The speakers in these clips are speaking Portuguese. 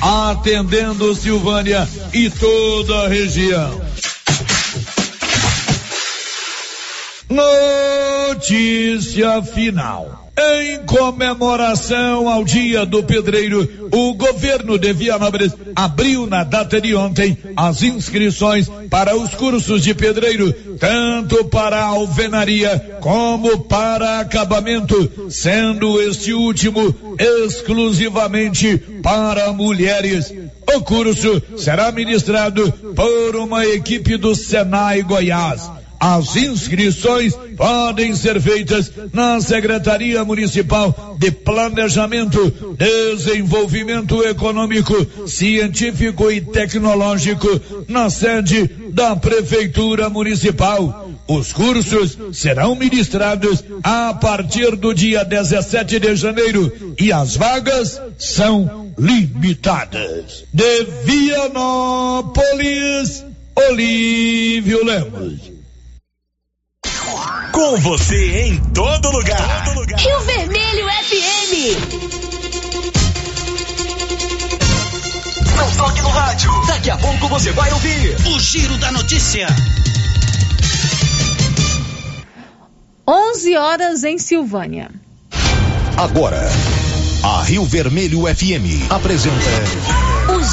atendendo Silvânia e toda a região. Notícia final. Em comemoração ao Dia do Pedreiro, o governo de Vianópolis abriu na data de ontem as inscrições para os cursos de pedreiro, tanto para alvenaria como para acabamento, sendo este último exclusivamente para mulheres. O curso será ministrado por uma equipe do Senai Goiás. As inscrições podem ser feitas na Secretaria Municipal de Planejamento, Desenvolvimento Econômico, Científico e Tecnológico, na sede da Prefeitura Municipal. Os cursos serão ministrados a partir do dia 17 de janeiro e as vagas são limitadas. De Vianópolis, Olívio Lemos. Com você em todo lugar. Todo lugar. Rio Vermelho FM. Não toque no rádio. Daqui a pouco você vai ouvir o Giro da Notícia. 11 horas em Silvânia. Agora, a Rio Vermelho FM apresenta.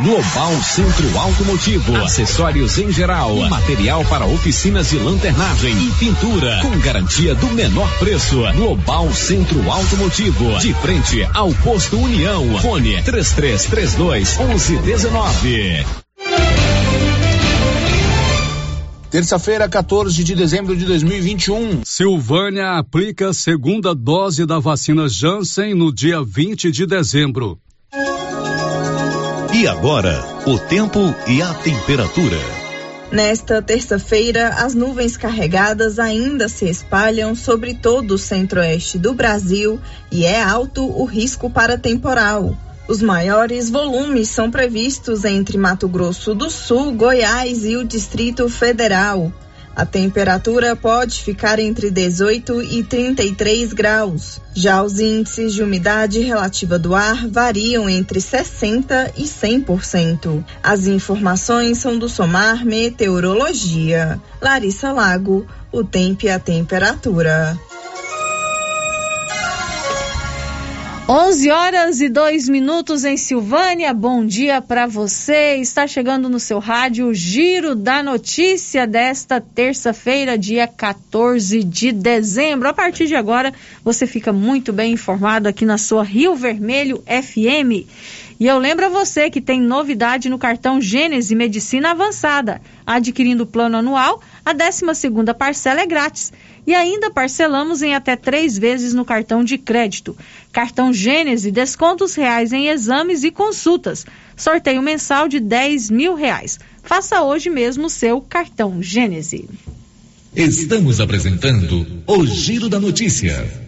Global Centro Automotivo, acessórios em geral, material para oficinas de lanternagem e pintura, com garantia do menor preço. Global Centro Automotivo, de frente ao posto União. Fone 3332 1119. Terça-feira, 14 de dezembro de 2021. Silvânia aplica segunda dose da vacina Janssen no dia 20 de dezembro. E agora, o tempo e a temperatura. Nesta terça-feira, as nuvens carregadas ainda se espalham sobre todo o centro-oeste do Brasil e é alto o risco para temporal. Os maiores volumes são previstos entre Mato Grosso do Sul, Goiás e o Distrito Federal. A temperatura pode ficar entre 18 e 33 graus. Já os índices de umidade relativa do ar variam entre 60 e 100%. As informações são do Somar Meteorologia. Larissa Lago, o tempo e a temperatura. 11 horas e 2 minutos em Silvânia. Bom dia para você. Está chegando no seu rádio o Giro da Notícia desta terça-feira, dia 14 de dezembro. A partir de agora, você fica muito bem informado aqui na sua Rio Vermelho FM. E eu lembro a você que tem novidade no cartão Gênese Medicina Avançada. Adquirindo o plano anual, a 12 segunda parcela é grátis e ainda parcelamos em até três vezes no cartão de crédito. Cartão Gênese, descontos reais em exames e consultas. Sorteio mensal de 10 mil reais. Faça hoje mesmo o seu cartão Gênese. Estamos apresentando o Giro da Notícia.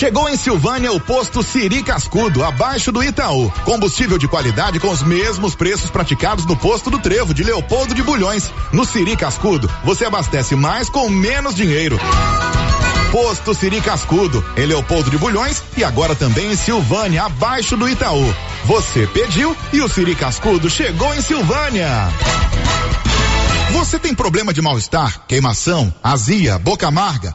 Chegou em Silvânia o posto Siri Cascudo, abaixo do Itaú. Combustível de qualidade com os mesmos preços praticados no posto do Trevo de Leopoldo de Bulhões. No Siri Cascudo, você abastece mais com menos dinheiro. Posto Siri Cascudo, em Leopoldo de Bulhões e agora também em Silvânia, abaixo do Itaú. Você pediu e o Siri Cascudo chegou em Silvânia. Você tem problema de mal-estar, queimação, azia, boca amarga,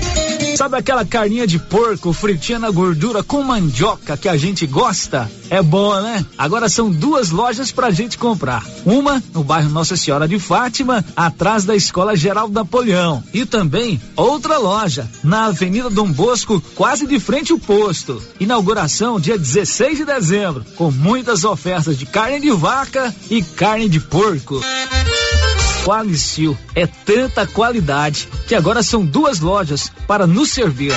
Sabe aquela carninha de porco fritinha na gordura com mandioca que a gente gosta? É boa, né? Agora são duas lojas pra gente comprar. Uma no bairro Nossa Senhora de Fátima, atrás da Escola Geral Napoleão. E também outra loja na Avenida Dom Bosco, quase de frente ao posto. Inauguração dia 16 de dezembro, com muitas ofertas de carne de vaca e carne de porco. Qualicil é tanta qualidade que agora são duas lojas para nos servir.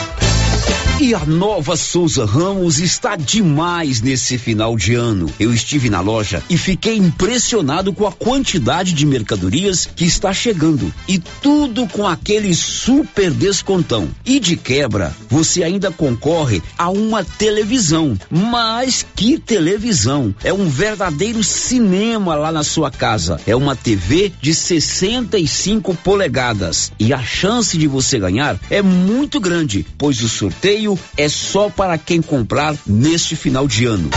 E a nova Souza Ramos está demais nesse final de ano. Eu estive na loja e fiquei impressionado com a quantidade de mercadorias que está chegando. E tudo com aquele super descontão. E de quebra, você ainda concorre a uma televisão. Mas que televisão! É um verdadeiro cinema lá na sua casa. É uma TV de 65 polegadas. E a chance de você ganhar é muito grande, pois o sorteio é só para quem comprar neste final de ano.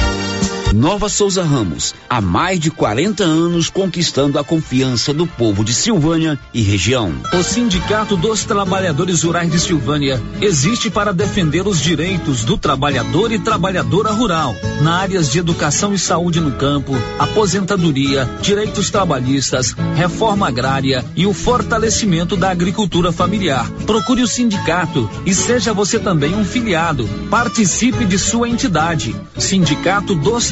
Nova Souza Ramos, há mais de 40 anos conquistando a confiança do povo de Silvânia e região. O Sindicato dos Trabalhadores Rurais de Silvânia existe para defender os direitos do trabalhador e trabalhadora rural, na áreas de educação e saúde no campo, aposentadoria, direitos trabalhistas, reforma agrária e o fortalecimento da agricultura familiar. Procure o sindicato e seja você também um filiado. Participe de sua entidade. Sindicato dos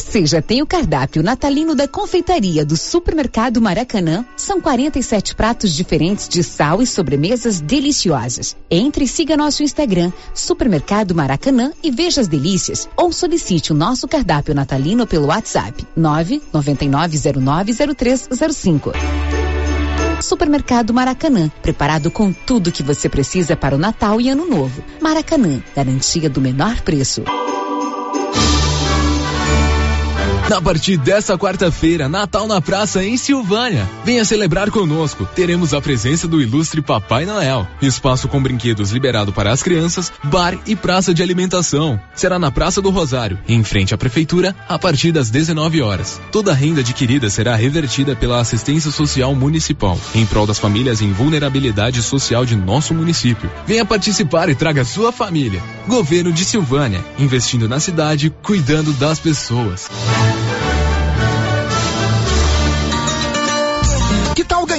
Você já tem o cardápio natalino da confeitaria do Supermercado Maracanã? São 47 pratos diferentes de sal e sobremesas deliciosas. Entre e siga nosso Instagram, Supermercado Maracanã e veja as delícias. Ou solicite o nosso cardápio natalino pelo WhatsApp 999090305. Supermercado Maracanã, preparado com tudo que você precisa para o Natal e Ano Novo. Maracanã, garantia do menor preço. Na partir desta quarta-feira, Natal na Praça em Silvânia. Venha celebrar conosco. Teremos a presença do ilustre Papai Noel. Espaço com brinquedos liberado para as crianças, bar e praça de alimentação. Será na Praça do Rosário, em frente à prefeitura, a partir das 19 horas. Toda a renda adquirida será revertida pela assistência social municipal, em prol das famílias em vulnerabilidade social de nosso município. Venha participar e traga sua família. Governo de Silvânia, investindo na cidade, cuidando das pessoas.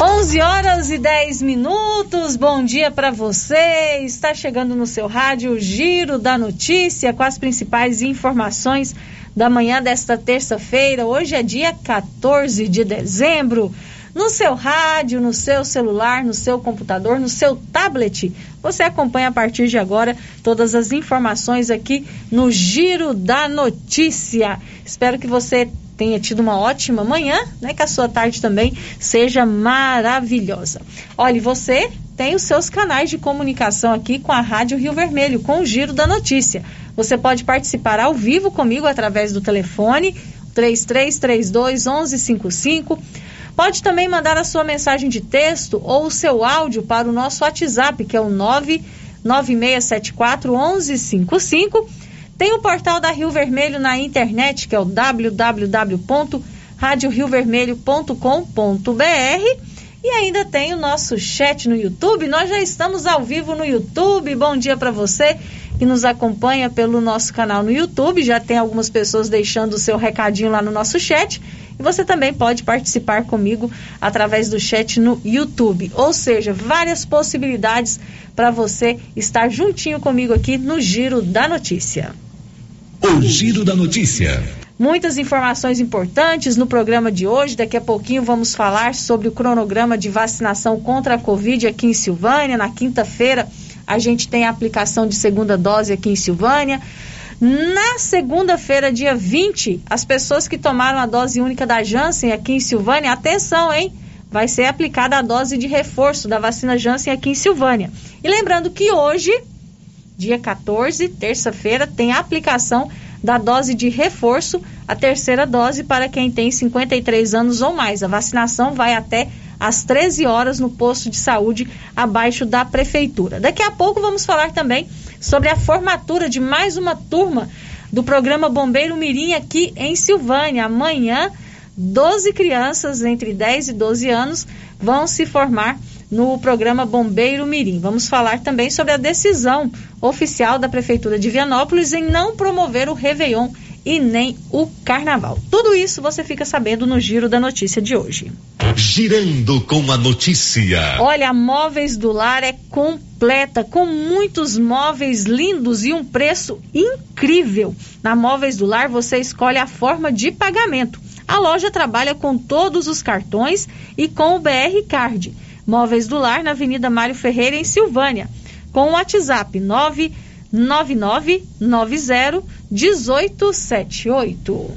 11 horas e 10 minutos. Bom dia para você. Está chegando no seu rádio o Giro da Notícia com as principais informações da manhã desta terça-feira. Hoje é dia 14 de dezembro. No seu rádio, no seu celular, no seu computador, no seu tablet, você acompanha a partir de agora todas as informações aqui no Giro da Notícia. Espero que você tenha tido uma ótima manhã, né? Que a sua tarde também seja maravilhosa. Olha, você tem os seus canais de comunicação aqui com a Rádio Rio Vermelho, com o Giro da Notícia. Você pode participar ao vivo comigo através do telefone 3332 1155. Pode também mandar a sua mensagem de texto ou o seu áudio para o nosso WhatsApp, que é o 99674 1155 tem o portal da Rio Vermelho na internet, que é o www.radioriovermelho.com.br. E ainda tem o nosso chat no YouTube. Nós já estamos ao vivo no YouTube. Bom dia para você que nos acompanha pelo nosso canal no YouTube. Já tem algumas pessoas deixando o seu recadinho lá no nosso chat. E você também pode participar comigo através do chat no YouTube. Ou seja, várias possibilidades para você estar juntinho comigo aqui no Giro da Notícia. O Giro da Notícia. Muitas informações importantes no programa de hoje. Daqui a pouquinho vamos falar sobre o cronograma de vacinação contra a Covid aqui em Silvânia. Na quinta-feira, a gente tem a aplicação de segunda dose aqui em Silvânia. Na segunda-feira, dia 20, as pessoas que tomaram a dose única da Janssen aqui em Silvânia, atenção, hein? Vai ser aplicada a dose de reforço da vacina Janssen aqui em Silvânia. E lembrando que hoje, dia 14, terça-feira, tem a aplicação da dose de reforço, a terceira dose para quem tem 53 anos ou mais. A vacinação vai até às 13 horas no posto de saúde abaixo da prefeitura. Daqui a pouco vamos falar também sobre a formatura de mais uma turma do programa Bombeiro Mirim aqui em Silvânia. Amanhã, 12 crianças entre 10 e 12 anos vão se formar no programa Bombeiro Mirim. Vamos falar também sobre a decisão oficial da Prefeitura de Vianópolis em não promover o Réveillon e nem o Carnaval. Tudo isso você fica sabendo no Giro da Notícia de hoje. Girando com a notícia. Olha, a Móveis do Lar é completa, com muitos móveis lindos e um preço incrível. Na Móveis do Lar você escolhe a forma de pagamento. A loja trabalha com todos os cartões e com o BR Card. Móveis do Lar na Avenida Mário Ferreira, em Silvânia, com o WhatsApp 99990 1878.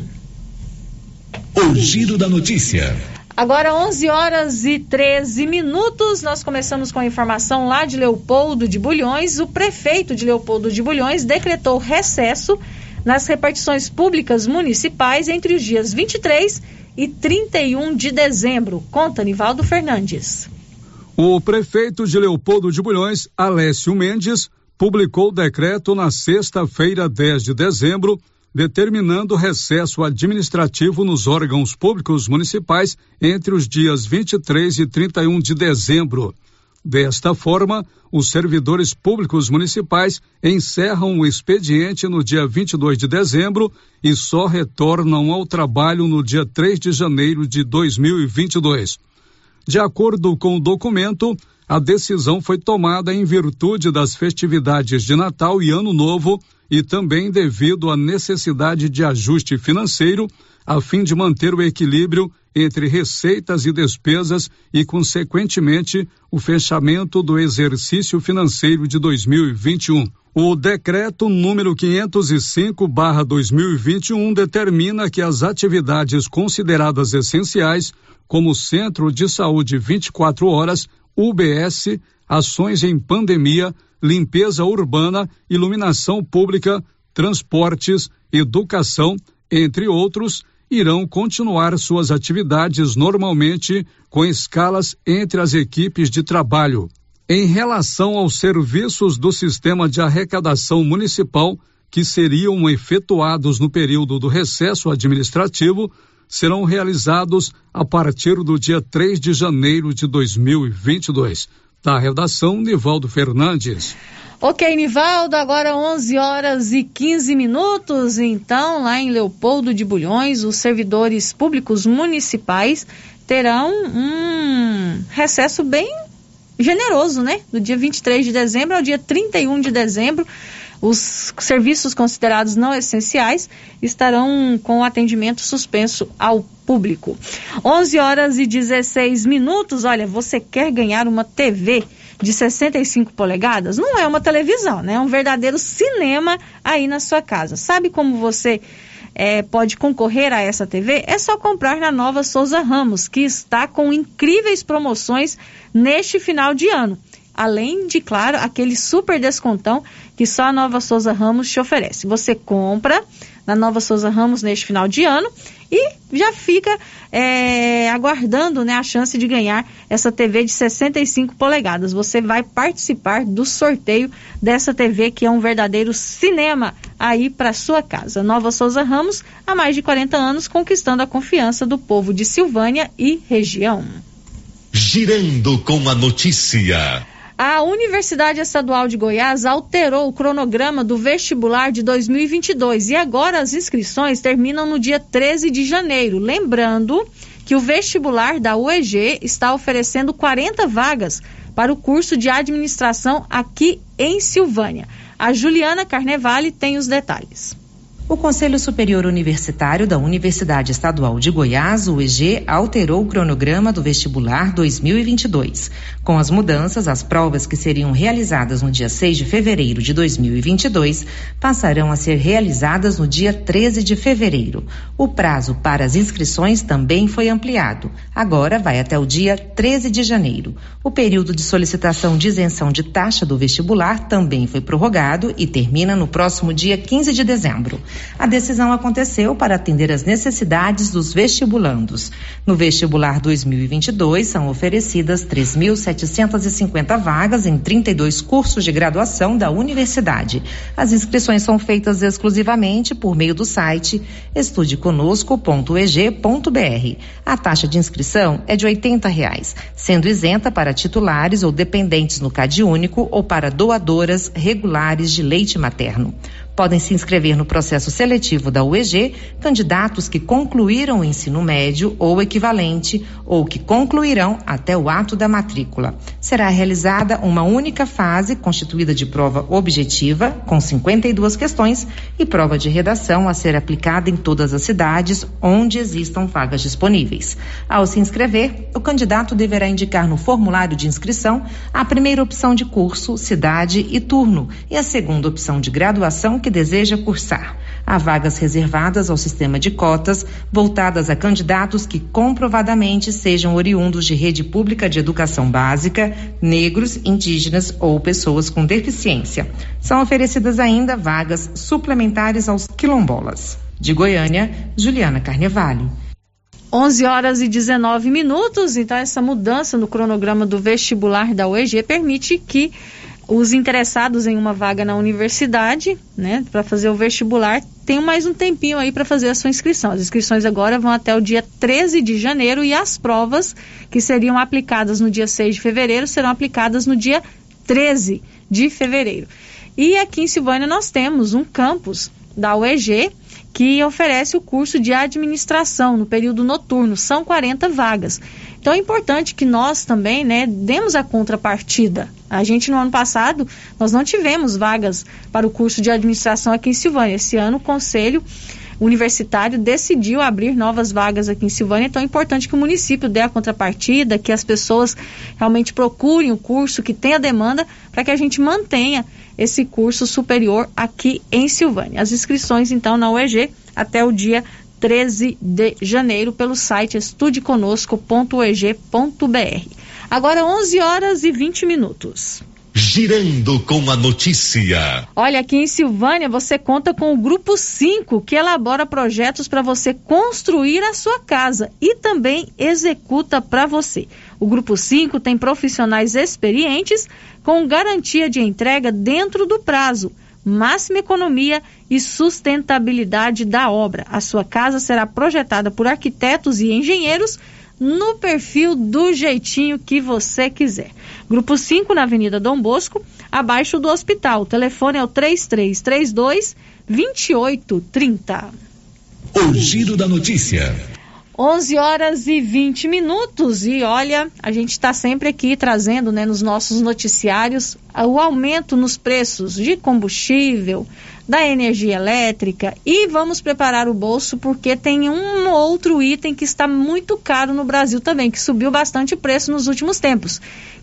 O Giro da Notícia. Agora 11 horas e 13 minutos, nós começamos com a informação lá de Leopoldo de Bulhões. O prefeito de Leopoldo de Bulhões decretou recesso nas repartições públicas municipais entre os dias 23 e 31 de dezembro. Conta Nivaldo Fernandes. O prefeito de Leopoldo de Bulhões, Alessio Mendes, publicou o decreto na sexta-feira, 10 de dezembro, determinando recesso administrativo nos órgãos públicos municipais entre os dias 23 e 31 de dezembro. Desta forma, os servidores públicos municipais encerram o expediente no dia 22 de dezembro e só retornam ao trabalho no dia 3 de janeiro de 2022. De acordo com o documento, a decisão foi tomada em virtude das festividades de Natal e Ano Novo e também devido à necessidade de ajuste financeiro a fim de manter o equilíbrio entre receitas e despesas e, consequentemente, o fechamento do exercício financeiro de 2021. O decreto número 505/2021 determina que as atividades consideradas essenciais, como Centro de Saúde 24 horas, UBS, ações em pandemia, limpeza urbana, iluminação pública, transportes, educação, entre outros, irão continuar suas atividades normalmente com escalas entre as equipes de trabalho. Em relação aos serviços do sistema de arrecadação municipal, que seriam efetuados no período do recesso administrativo, serão realizados a partir do dia 3 de janeiro de 2022. Da redação, Nivaldo Fernandes. Ok, Nivaldo, agora 11 horas e 15 minutos. Então, lá em Leopoldo de Bulhões, os servidores públicos municipais terão um recesso bem generoso, né? Do dia 23 de dezembro ao dia 31 de dezembro. Os serviços considerados não essenciais estarão com atendimento suspenso ao público. 11 horas e 16 minutos. Olha, você quer ganhar uma TV de 65 polegadas? Não é uma televisão, né? É um verdadeiro cinema aí na sua casa. Sabe como você é, pode concorrer a essa TV? É só comprar na Nova Souza Ramos, que está com incríveis promoções neste final de ano além de, claro, aquele super descontão que só a Nova Souza Ramos te oferece. Você compra na Nova Souza Ramos neste final de ano e já fica é, aguardando né, a chance de ganhar essa TV de 65 polegadas. Você vai participar do sorteio dessa TV que é um verdadeiro cinema aí para sua casa. Nova Souza Ramos, há mais de 40 anos, conquistando a confiança do povo de Silvânia e região. Girando com a notícia. A Universidade Estadual de Goiás alterou o cronograma do vestibular de 2022 e agora as inscrições terminam no dia 13 de janeiro. Lembrando que o vestibular da UEG está oferecendo 40 vagas para o curso de administração aqui em Silvânia. A Juliana Carnevale tem os detalhes. O Conselho Superior Universitário da Universidade Estadual de Goiás, UEG, alterou o cronograma do vestibular 2022. Com as mudanças, as provas que seriam realizadas no dia 6 de fevereiro de 2022 passarão a ser realizadas no dia 13 de fevereiro. O prazo para as inscrições também foi ampliado. Agora vai até o dia 13 de janeiro. O período de solicitação de isenção de taxa do vestibular também foi prorrogado e termina no próximo dia 15 de dezembro. A decisão aconteceu para atender às necessidades dos vestibulandos. No vestibular 2022 são oferecidas 3.750 vagas em 32 cursos de graduação da universidade. As inscrições são feitas exclusivamente por meio do site estudeconosco.eg.br. A taxa de inscrição é de 80 reais, sendo isenta para titulares ou dependentes no CAD único ou para doadoras regulares de leite materno. Podem se inscrever no processo seletivo da UEG candidatos que concluíram o ensino médio ou equivalente ou que concluirão até o ato da matrícula. Será realizada uma única fase constituída de prova objetiva, com 52 questões, e prova de redação a ser aplicada em todas as cidades onde existam vagas disponíveis. Ao se inscrever, o candidato deverá indicar no formulário de inscrição a primeira opção de curso, cidade e turno, e a segunda opção de graduação que deseja cursar. Há vagas reservadas ao sistema de cotas, voltadas a candidatos que comprovadamente sejam oriundos de rede pública de educação básica, negros, indígenas ou pessoas com deficiência. São oferecidas ainda vagas suplementares aos quilombolas. De Goiânia, Juliana Carnevale. 11 horas e 19 minutos, então essa mudança no cronograma do vestibular da UEG permite que os interessados em uma vaga na universidade, né, para fazer o vestibular, tenham mais um tempinho aí para fazer a sua inscrição. As inscrições agora vão até o dia 13 de janeiro e as provas que seriam aplicadas no dia 6 de fevereiro serão aplicadas no dia 13 de fevereiro. E aqui em Silvânia nós temos um campus da UEG que oferece o curso de administração no período noturno. São 40 vagas. Então é importante que nós também, né, demos a contrapartida. A gente no ano passado nós não tivemos vagas para o curso de administração aqui em Silvânia. Esse ano o conselho universitário decidiu abrir novas vagas aqui em Silvânia, então é importante que o município dê a contrapartida, que as pessoas realmente procurem o curso, que tenha demanda, para que a gente mantenha esse curso superior aqui em Silvânia. As inscrições, então, na UEG até o dia 13 de janeiro pelo site estudeconosco.eg.br. Agora 11 horas e 20 minutos. Girando com a notícia. Olha, aqui em Silvânia você conta com o Grupo 5, que elabora projetos para você construir a sua casa e também executa para você. O Grupo 5 tem profissionais experientes com garantia de entrega dentro do prazo, máxima economia e sustentabilidade da obra. A sua casa será projetada por arquitetos e engenheiros no perfil do jeitinho que você quiser. Grupo 5 na Avenida Dom Bosco, abaixo do hospital. O telefone é o 3332 2830. O giro da notícia. 11 horas e 20 minutos e olha, a gente está sempre aqui trazendo, né, nos nossos noticiários o aumento nos preços de combustível, da energia elétrica e vamos preparar o bolso porque tem um outro item que está muito caro no Brasil também, que subiu bastante o preço nos últimos tempos,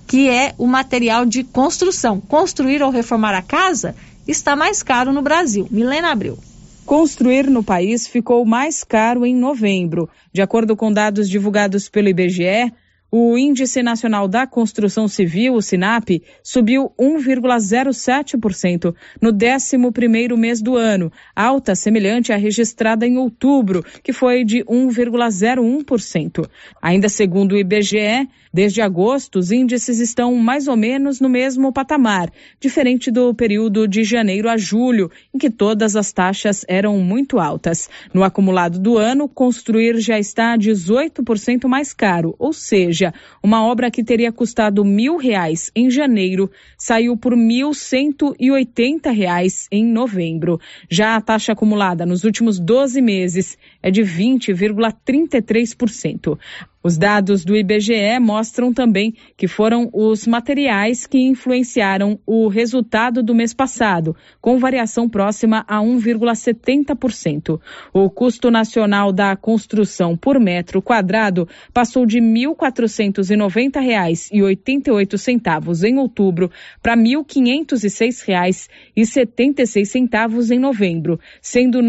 que é o material de construção. Construir ou reformar a casa está mais caro no Brasil. Milena Abreu. Construir no país ficou mais caro em novembro. De acordo com dados divulgados pelo IBGE, o Índice Nacional da Construção Civil, o SINAP, subiu 1,07% no 11º mês do ano, alta semelhante à registrada em outubro, que foi de 1,01%. Ainda segundo o IBGE, Desde agosto, os índices estão mais ou menos no mesmo patamar, diferente do período de janeiro a julho, em que todas as taxas eram muito altas. No acumulado do ano, construir já está 18% mais caro, ou seja, uma obra que teria custado mil reais em janeiro saiu por mil cento e oitenta reais em novembro. Já a taxa acumulada nos últimos 12 meses é de 20,33%. Os dados do IBGE mostram também que foram os materiais que influenciaram o resultado do mês passado, com variação próxima a 1,70%. O custo nacional da construção por metro quadrado passou de R$ 1.490,88 em outubro para R$ 1.506,76 em novembro, sendo R$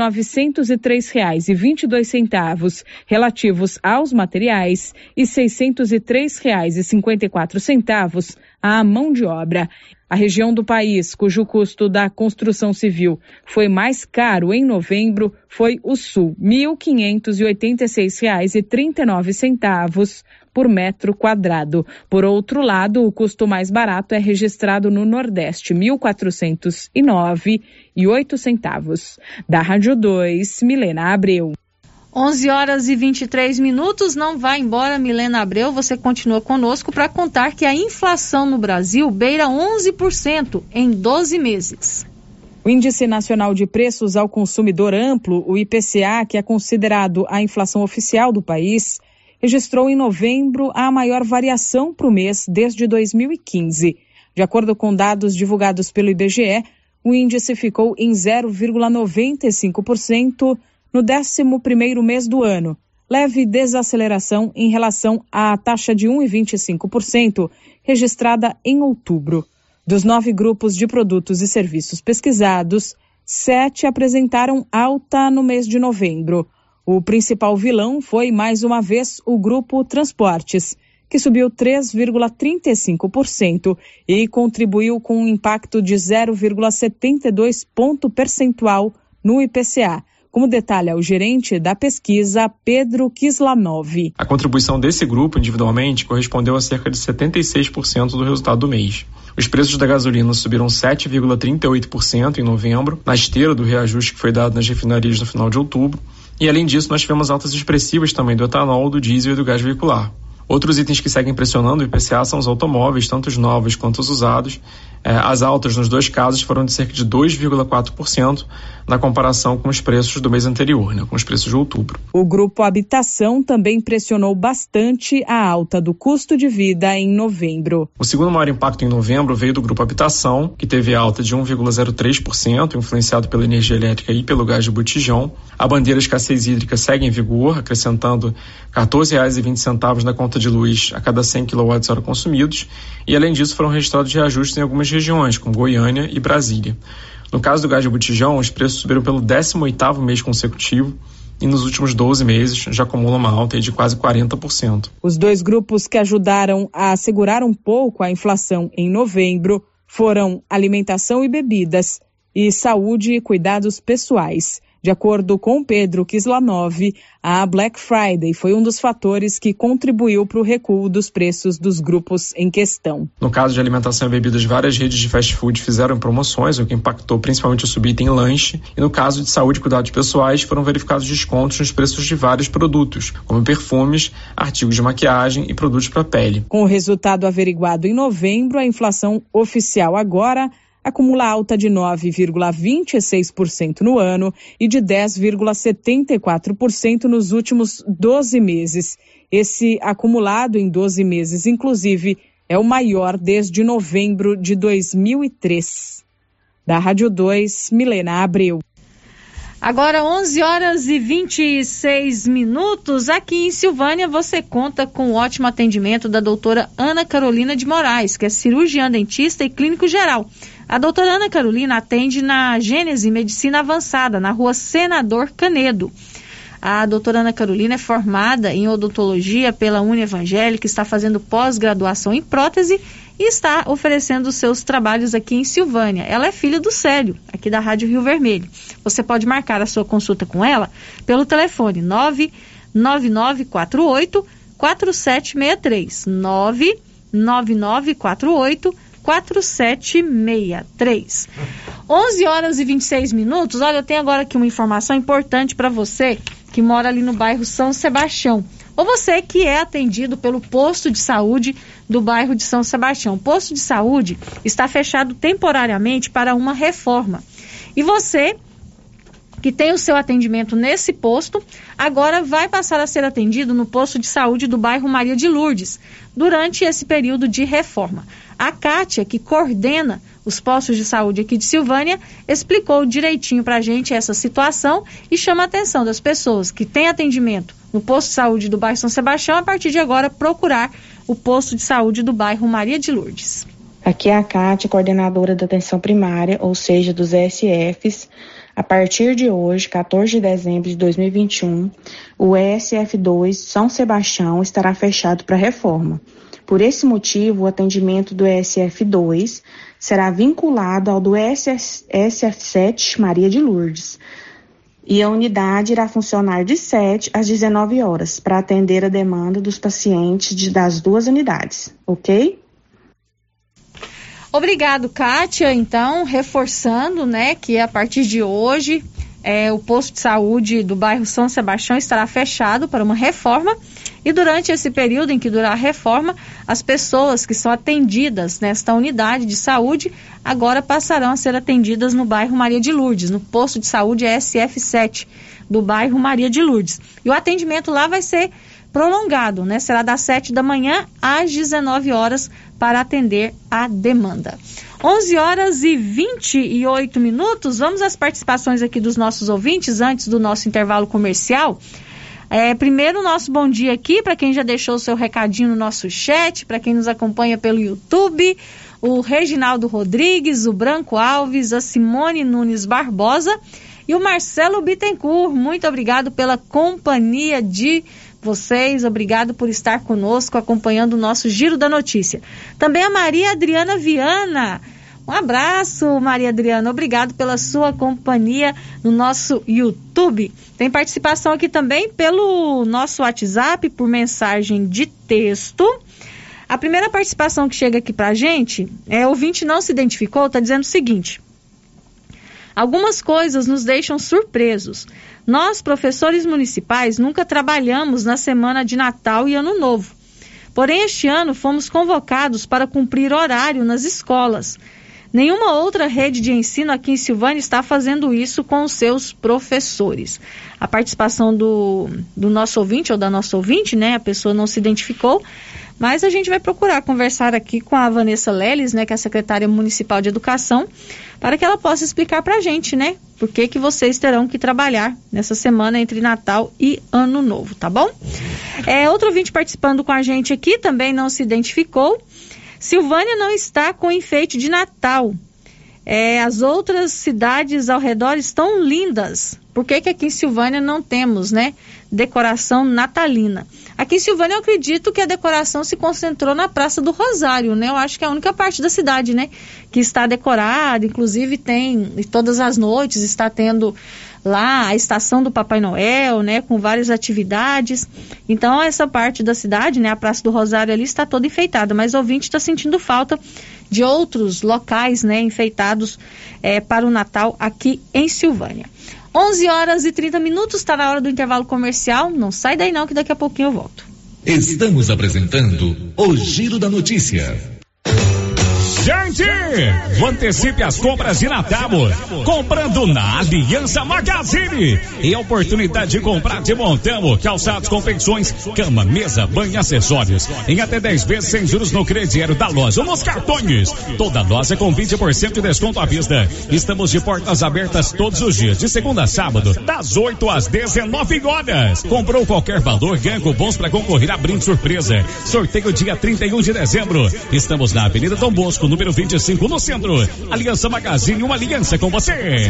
903,22 relativos aos materiais e R$ 603,54 à mão de obra. A região do país cujo custo da construção civil foi mais caro em novembro foi o Sul, R$ 1.586,39 por metro quadrado. Por outro lado, o custo mais barato é registrado no Nordeste, R$ 1.409,08. Da Rádio 2, Milena Abreu. 11 horas e 23 minutos. Não vá embora, Milena Abreu. Você continua conosco para contar que a inflação no Brasil beira 11% em 12 meses. O Índice Nacional de Preços ao Consumidor Amplo, o IPCA, que é considerado a inflação oficial do país, registrou em novembro a maior variação para o mês desde 2015. De acordo com dados divulgados pelo IBGE, o índice ficou em 0,95% no 11º mês do ano, leve desaceleração em relação à taxa de 1,25% registrada em outubro. Dos nove grupos de produtos e serviços pesquisados, sete apresentaram alta no mês de novembro. O principal vilão foi, mais uma vez, o Grupo Transportes, que subiu 3,35% e contribuiu com um impacto de 0,72 ponto percentual no IPCA como detalha o gerente da pesquisa, Pedro Kislanov. A contribuição desse grupo individualmente correspondeu a cerca de 76% do resultado do mês. Os preços da gasolina subiram 7,38% em novembro, na esteira do reajuste que foi dado nas refinarias no final de outubro. E além disso, nós tivemos altas expressivas também do etanol, do diesel e do gás veicular. Outros itens que seguem pressionando o IPCA são os automóveis, tanto os novos quanto os usados. É, as altas nos dois casos foram de cerca de 2,4% na comparação com os preços do mês anterior, né, com os preços de outubro. O grupo Habitação também pressionou bastante a alta do custo de vida em novembro. O segundo maior impacto em novembro veio do grupo Habitação, que teve alta de 1,03%, influenciado pela energia elétrica e pelo gás de botijão. A bandeira escassez hídrica segue em vigor, acrescentando R$ 14,20 na conta de luz a cada 100 kWh consumidos, e além disso foram registrados reajustes em algumas regiões, como Goiânia e Brasília. No caso do gás de botijão, os preços subiram pelo 18º mês consecutivo e nos últimos 12 meses já acumulam uma alta de quase 40%. Os dois grupos que ajudaram a segurar um pouco a inflação em novembro foram alimentação e bebidas e saúde e cuidados pessoais. De acordo com Pedro Kislanov, a Black Friday foi um dos fatores que contribuiu para o recuo dos preços dos grupos em questão. No caso de alimentação e bebidas, várias redes de fast food fizeram promoções, o que impactou principalmente o subida em lanche. E no caso de saúde e cuidados pessoais, foram verificados descontos nos preços de vários produtos, como perfumes, artigos de maquiagem e produtos para pele. Com o resultado averiguado em novembro, a inflação oficial agora acumula alta de 9,26% no ano e de 10,74% nos últimos 12 meses. Esse acumulado em 12 meses, inclusive, é o maior desde novembro de 2003. Da Rádio 2, Milena Abreu. Agora 11 horas e 26 minutos. Aqui em Silvânia você conta com o ótimo atendimento da doutora Ana Carolina de Moraes, que é cirurgiã dentista e clínico geral. A doutora Ana Carolina atende na Gênese Medicina Avançada, na rua Senador Canedo. A doutora Ana Carolina é formada em odontologia pela Uni Evangélica, está fazendo pós-graduação em prótese e está oferecendo seus trabalhos aqui em Silvânia. Ela é filha do Célio, aqui da Rádio Rio Vermelho. Você pode marcar a sua consulta com ela pelo telefone 99948 4763 99948 4763. 11 horas e 26 minutos. Olha, eu tenho agora aqui uma informação importante para você que mora ali no bairro São Sebastião. Ou você que é atendido pelo posto de saúde do bairro de São Sebastião. O posto de saúde está fechado temporariamente para uma reforma. E você que tem o seu atendimento nesse posto, agora vai passar a ser atendido no posto de saúde do bairro Maria de Lourdes, durante esse período de reforma. A Kátia, que coordena os postos de saúde aqui de Silvânia, explicou direitinho para a gente essa situação e chama a atenção das pessoas que têm atendimento no posto de saúde do bairro São Sebastião, a partir de agora procurar o posto de saúde do bairro Maria de Lourdes. Aqui é a Kátia, coordenadora da atenção primária, ou seja, dos ESFs. A partir de hoje, 14 de dezembro de 2021, o ESF2 São Sebastião estará fechado para reforma. Por esse motivo, o atendimento do ESF2 será vinculado ao do ESF7 Maria de Lourdes. E a unidade irá funcionar de 7 às 19 horas para atender a demanda dos pacientes de, das duas unidades, ok? Obrigado, Kátia. Então, reforçando, né, que a partir de hoje é, o posto de saúde do bairro São Sebastião estará fechado para uma reforma e durante esse período em que durar a reforma, as pessoas que são atendidas nesta unidade de saúde agora passarão a ser atendidas no bairro Maria de Lourdes, no posto de saúde SF7 do bairro Maria de Lourdes. E o atendimento lá vai ser prolongado, né? Será das 7 da manhã às 19 horas para atender a demanda. 11 horas e 28 minutos. Vamos às participações aqui dos nossos ouvintes antes do nosso intervalo comercial. É, primeiro, nosso bom dia aqui para quem já deixou o seu recadinho no nosso chat, para quem nos acompanha pelo YouTube, o Reginaldo Rodrigues, o Branco Alves, a Simone Nunes Barbosa e o Marcelo Bittencourt. Muito obrigado pela companhia de vocês, obrigado por estar conosco acompanhando o nosso Giro da Notícia. Também a Maria Adriana Viana. Um abraço, Maria Adriana. Obrigado pela sua companhia no nosso YouTube. Tem participação aqui também pelo nosso WhatsApp, por mensagem de texto. A primeira participação que chega aqui para a gente é ouvinte não se identificou, está dizendo o seguinte: Algumas coisas nos deixam surpresos. Nós, professores municipais, nunca trabalhamos na semana de Natal e Ano Novo. Porém, este ano fomos convocados para cumprir horário nas escolas. Nenhuma outra rede de ensino aqui em Silvânia está fazendo isso com os seus professores. A participação do, do nosso ouvinte ou da nossa ouvinte, né? A pessoa não se identificou, mas a gente vai procurar conversar aqui com a Vanessa Leles, né, que é a secretária municipal de educação, para que ela possa explicar para a gente, né, por que, que vocês terão que trabalhar nessa semana entre Natal e Ano Novo, tá bom? É, outro ouvinte participando com a gente aqui também não se identificou. Silvânia não está com enfeite de Natal. É, as outras cidades ao redor estão lindas. Por que, que aqui em Silvânia não temos, né? Decoração natalina. Aqui em Silvânia eu acredito que a decoração se concentrou na Praça do Rosário, né? Eu acho que é a única parte da cidade, né? Que está decorada, inclusive tem, todas as noites está tendo lá a estação do Papai Noel, né, com várias atividades. Então essa parte da cidade, né, a Praça do Rosário ali está toda enfeitada, mas o ouvinte está sentindo falta de outros locais, né, enfeitados é, para o Natal aqui em Silvânia. 11 horas e 30 minutos, está na hora do intervalo comercial. Não sai daí não, que daqui a pouquinho eu volto. Estamos apresentando o Giro da Notícia. Gente, antecipe as compras de Natal comprando na Aliança Magazine. E a oportunidade de comprar de montão, calçados, confecções, cama, mesa, banho, acessórios. Em até 10 vezes sem juros no crediário da loja ou nos cartões. Toda loja com 20% de desconto à vista. Estamos de portas abertas todos os dias, de segunda a sábado, das 8 às 19 horas. Comprou qualquer valor, ganha cupons para concorrer a brinde surpresa. Sorteio dia 31 de dezembro. Estamos na Avenida Dom Bosco, número 25 no centro. Aliança Magazine, uma aliança com você.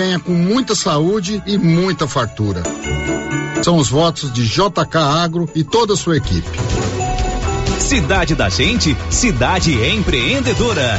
venha com muita saúde e muita fartura. São os votos de JK Agro e toda a sua equipe. Cidade da Gente, cidade empreendedora.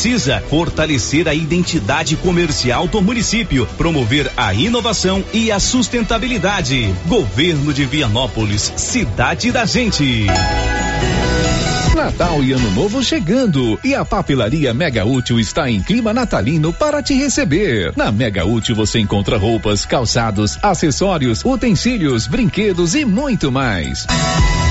precisa fortalecer a identidade comercial do município, promover a inovação e a sustentabilidade. Governo de Vianópolis, cidade da gente. Natal e Ano Novo chegando e a papelaria Mega Útil está em clima natalino para te receber. Na Mega Útil você encontra roupas, calçados, acessórios, utensílios, brinquedos e muito mais.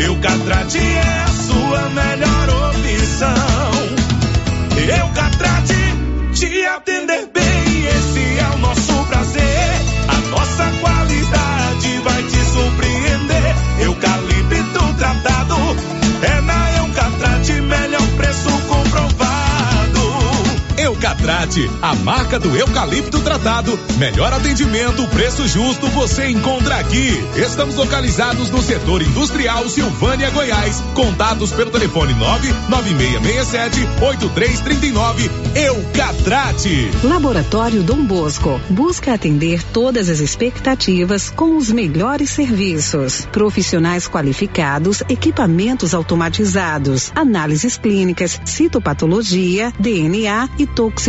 Eucatrate é a sua melhor opção. Eucatrate te atender bem, A marca do eucalipto tratado. Melhor atendimento, preço justo você encontra aqui. Estamos localizados no setor industrial Silvânia, Goiás. Contatos pelo telefone 99667 8339. Eucatrate. Laboratório Dom Bosco busca atender todas as expectativas com os melhores serviços. Profissionais qualificados, equipamentos automatizados, análises clínicas, citopatologia, DNA e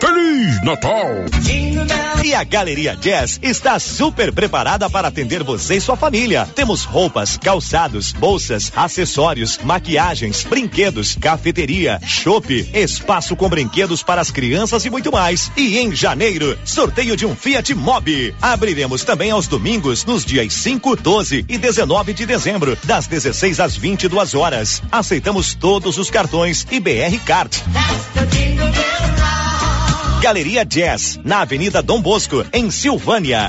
Feliz Natal! E a Galeria Jazz está super preparada para atender você e sua família. Temos roupas, calçados, bolsas, acessórios, maquiagens, brinquedos, cafeteria, chopp, espaço com brinquedos para as crianças e muito mais. E em janeiro, sorteio de um Fiat Mobi. Abriremos também aos domingos nos dias 5, 12 e 19 de dezembro, das 16 às 22 horas. Aceitamos todos os cartões e BR Card. Galeria Jazz, na Avenida Dom Bosco, em Silvânia.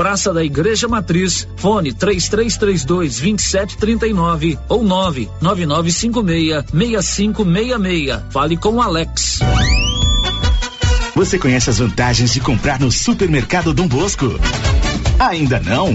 Praça da Igreja Matriz, fone 3332 2739 ou 99956 6566. Fale com Alex. Você conhece as vantagens de comprar no Supermercado Dom Bosco? Ainda não?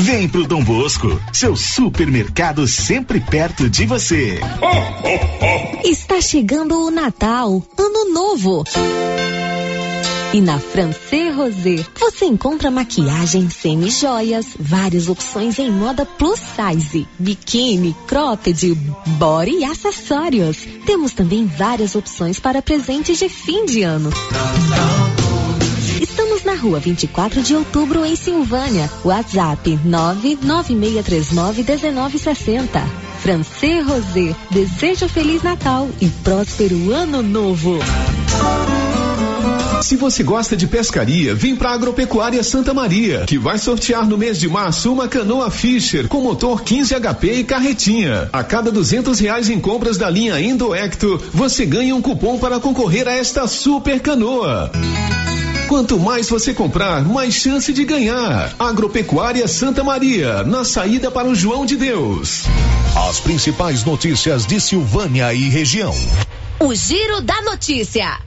Vem pro Dom Bosco, seu supermercado sempre perto de você. Está chegando o Natal, Ano Novo. E na Francê Rosé, você encontra maquiagem semi-joias, várias opções em moda plus size, biquíni, cropped, body e acessórios. Temos também várias opções para presentes de fim de ano. Na rua 24 de outubro, em Silvânia. WhatsApp 996391960. Francê Rosé, deseja Feliz Natal e próspero Ano Novo. Se você gosta de pescaria, vem para Agropecuária Santa Maria, que vai sortear no mês de março uma canoa Fisher com motor 15 HP e carretinha. A cada duzentos reais em compras da linha Endoecto, você ganha um cupom para concorrer a esta super canoa. Quanto mais você comprar, mais chance de ganhar. Agropecuária Santa Maria, na saída para o João de Deus. As principais notícias de Silvânia e região. O Giro da Notícia.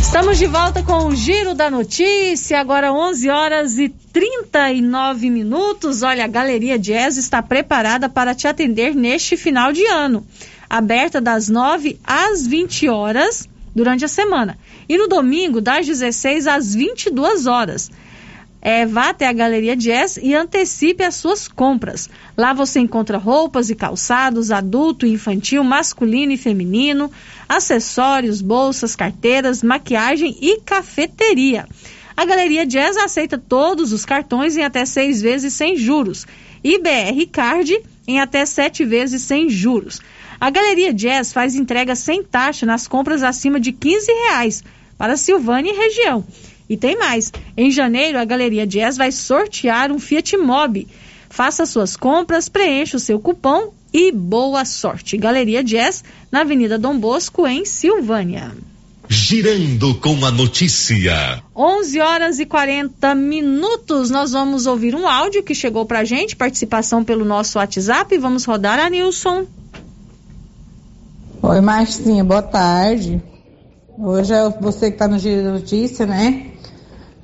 Estamos de volta com o Giro da Notícia, agora 11 horas e 39 minutos. Olha, a Galeria Jazz está preparada para te atender neste final de ano. Aberta das 9 às 20 horas durante a semana. E no domingo, das 16 às 22 horas. É, vá até a Galeria Jazz e antecipe as suas compras. Lá você encontra roupas e calçados adulto e infantil, masculino e feminino, acessórios, bolsas, carteiras, maquiagem e cafeteria. A Galeria Jazz aceita todos os cartões em até seis vezes sem juros e BR Card em até sete vezes sem juros. A Galeria Jazz faz entrega sem taxa nas compras acima de 15 reais para Silvânia e região. E tem mais. Em janeiro, a Galeria Jazz vai sortear um Fiat Mobi. Faça suas compras, preencha o seu cupom e boa sorte. Galeria Jazz, na Avenida Dom Bosco, em Silvânia. Girando com a notícia. 11 horas e 40 minutos. Nós vamos ouvir um áudio que chegou pra gente, participação pelo nosso WhatsApp. Vamos rodar a Nilson. Oi, Marcinha, boa tarde. Hoje é você que está no Giro da Notícia, né?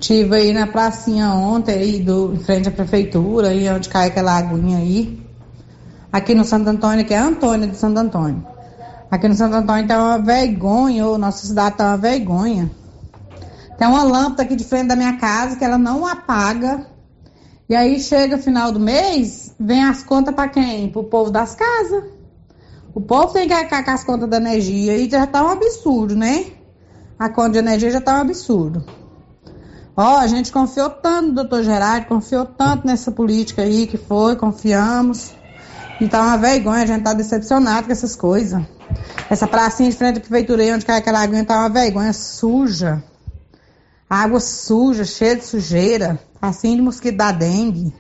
Tive aí na pracinha ontem, aí do, em frente à prefeitura, aí onde cai aquela aguinha aí. Aqui no Santo Antônio, que é Antônio de Santo Antônio. Aqui no Santo Antônio tá uma vergonha, ou nossa cidade tá uma vergonha. Tem uma lâmpada aqui de frente da minha casa que ela não apaga. E aí chega final do mês, vem as contas para quem? Pro povo das casas. O povo tem que arcar com as contas da energia e já tá um absurdo, né? A conta de energia já tá um absurdo. Ó, a gente confiou tanto no doutor Gerardo, confiou tanto nessa política aí que foi, confiamos. E tá uma vergonha, a gente tá decepcionado com essas coisas. Essa pracinha de frente à prefeitura aí, onde cai aquela água, tá uma vergonha suja. Água suja, cheia de sujeira. Assim de mosquito da dengue.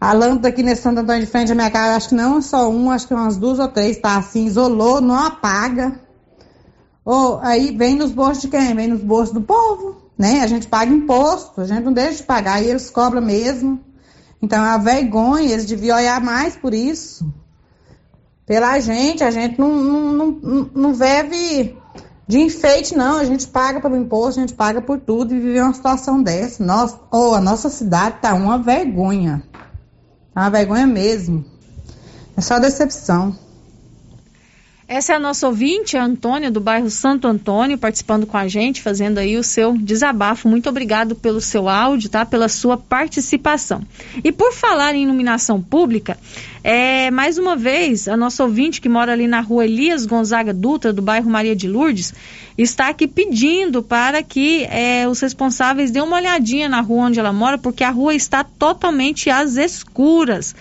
A lâmpada aqui nesse Santo Antônio de frente à minha casa, acho que não é só uma, acho que umas duas ou três, tá assim, isolou, não apaga. Ou aí vem nos bolsos de quem? Vem nos bolsos do povo né? A gente paga imposto, a gente não deixa de pagar e eles cobram mesmo. Então é uma vergonha, eles deviam olhar mais por isso. Pela gente, a gente não, não, não, não vive de enfeite, não. A gente paga pelo imposto, a gente paga por tudo e viver uma situação dessa. Nossa, oh, a nossa cidade tá uma vergonha. Tá uma vergonha mesmo. É só decepção. Essa é a nossa ouvinte, a Antônia, do bairro Santo Antônio, participando com a gente, fazendo aí o seu desabafo. Muito obrigado pelo seu áudio, tá? Pela sua participação. E por falar em iluminação pública, é, mais uma vez, a nossa ouvinte que mora ali na rua Elias Gonzaga Dutra, do bairro Maria de Lourdes, está aqui pedindo para que é, os responsáveis dêem uma olhadinha na rua onde ela mora, porque a rua está totalmente às escuras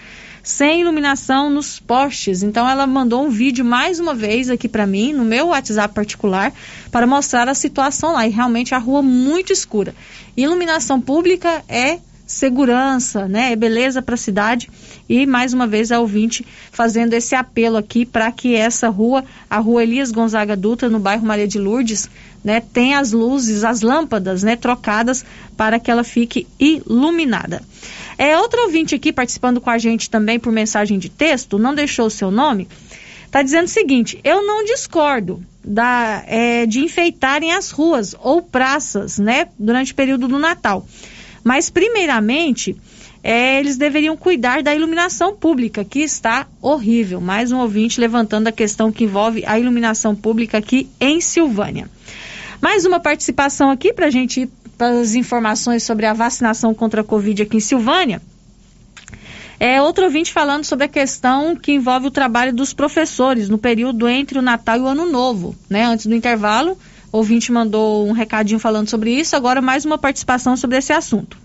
sem iluminação nos postes. Então ela mandou um vídeo mais uma vez aqui para mim, no meu WhatsApp particular, para mostrar a situação lá. E realmente a rua muito escura. Iluminação pública é segurança, né? É beleza para a cidade. E mais uma vez a ouvinte fazendo esse apelo aqui para que essa rua, a rua Elias Gonzaga Dutra, no bairro Maria de Lourdes, né, tenha as luzes, as lâmpadas, né, trocadas para que ela fique iluminada. É outro ouvinte aqui participando com a gente também por mensagem de texto, não deixou o seu nome, está dizendo o seguinte: eu não discordo da, é, de enfeitarem as ruas ou praças, né, durante o período do Natal. Mas, primeiramente, é, eles deveriam cuidar da iluminação pública, que está horrível. Mais um ouvinte levantando a questão que envolve a iluminação pública aqui em Silvânia. Mais uma participação aqui para a gente ir para as informações sobre a vacinação contra a Covid aqui em Silvânia. É outro ouvinte falando sobre a questão que envolve o trabalho dos professores no período entre o Natal e o Ano Novo, né? Antes do intervalo, o ouvinte mandou um recadinho falando sobre isso, agora mais uma participação sobre esse assunto.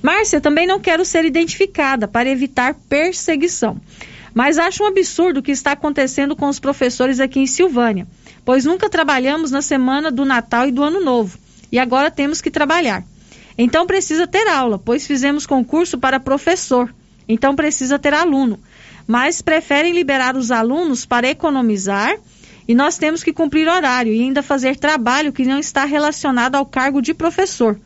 Márcia, também não quero ser identificada para evitar perseguição, mas acho um absurdo o que está acontecendo com os professores aqui em Silvânia, pois nunca trabalhamos na semana do Natal e do Ano Novo, e agora temos que trabalhar. Então precisa ter aula, pois fizemos concurso para professor, então precisa ter aluno, mas preferem liberar os alunos para economizar e nós temos que cumprir horário e ainda fazer trabalho que não está relacionado ao cargo de professor.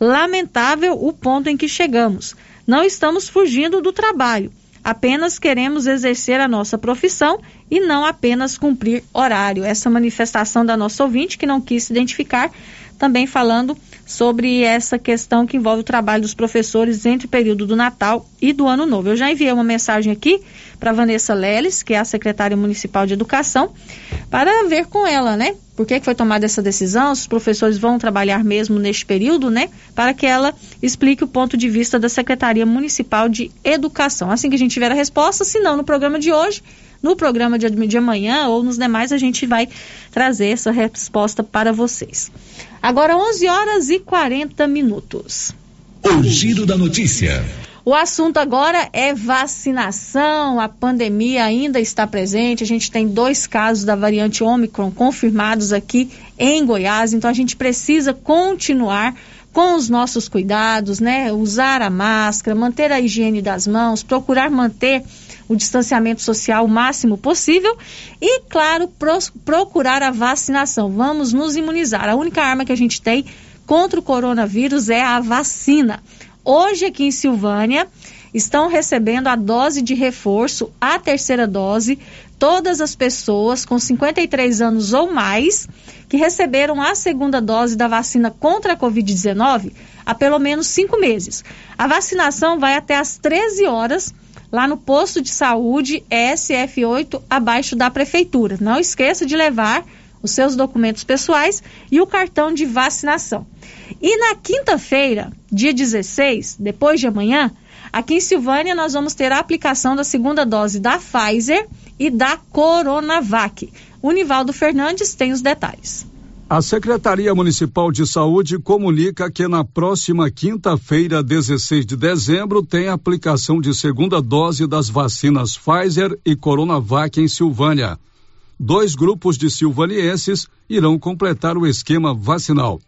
Lamentável o ponto em que chegamos. Não estamos fugindo do trabalho, apenas queremos exercer a nossa profissão e não apenas cumprir horário. Essa manifestação da nossa ouvinte, que não quis se identificar, também falando sobre essa questão que envolve o trabalho dos professores entre o período do Natal e do Ano Novo. Eu já enviei uma mensagem aqui para Vanessa Leles, que é a secretária municipal de educação, para ver com ela, né? Por que, foi tomada essa decisão? Os professores vão trabalhar mesmo neste período, né? Para que ela explique o ponto de vista da Secretaria Municipal de Educação. Assim que a gente tiver a resposta, se não, no programa de hoje, no programa de, de amanhã ou nos demais, a gente vai trazer essa resposta para vocês. Agora, 11 horas e 40 minutos. O giro da notícia. O assunto agora é vacinação. A pandemia ainda está presente. A gente tem dois casos da variante Omicron confirmados aqui em Goiás. Então a gente precisa continuar com os nossos cuidados, né? Usar a máscara, manter a higiene das mãos, procurar manter o distanciamento social o máximo possível e, claro, pro, procurar a vacinação. Vamos nos imunizar. A única arma que a gente tem contra o coronavírus é a vacina. Hoje, aqui em Silvânia, estão recebendo a dose de reforço, a terceira dose, todas as pessoas com 53 anos ou mais que receberam a segunda dose da vacina contra a Covid-19 há pelo menos cinco meses. A vacinação vai até às 13 horas lá no posto de saúde SF8, abaixo da prefeitura. Não esqueça de levar os seus documentos pessoais e o cartão de vacinação. E na quinta-feira, dia 16, depois de amanhã, aqui em Silvânia nós vamos ter a aplicação da segunda dose da Pfizer e da Coronavac. O Nivaldo Fernandes tem os detalhes. A Secretaria Municipal de Saúde comunica que na próxima quinta-feira, 16 de dezembro, tem aplicação de segunda dose das vacinas Pfizer e Coronavac em Silvânia. Dois grupos de silvanienses irão completar o esquema vacinal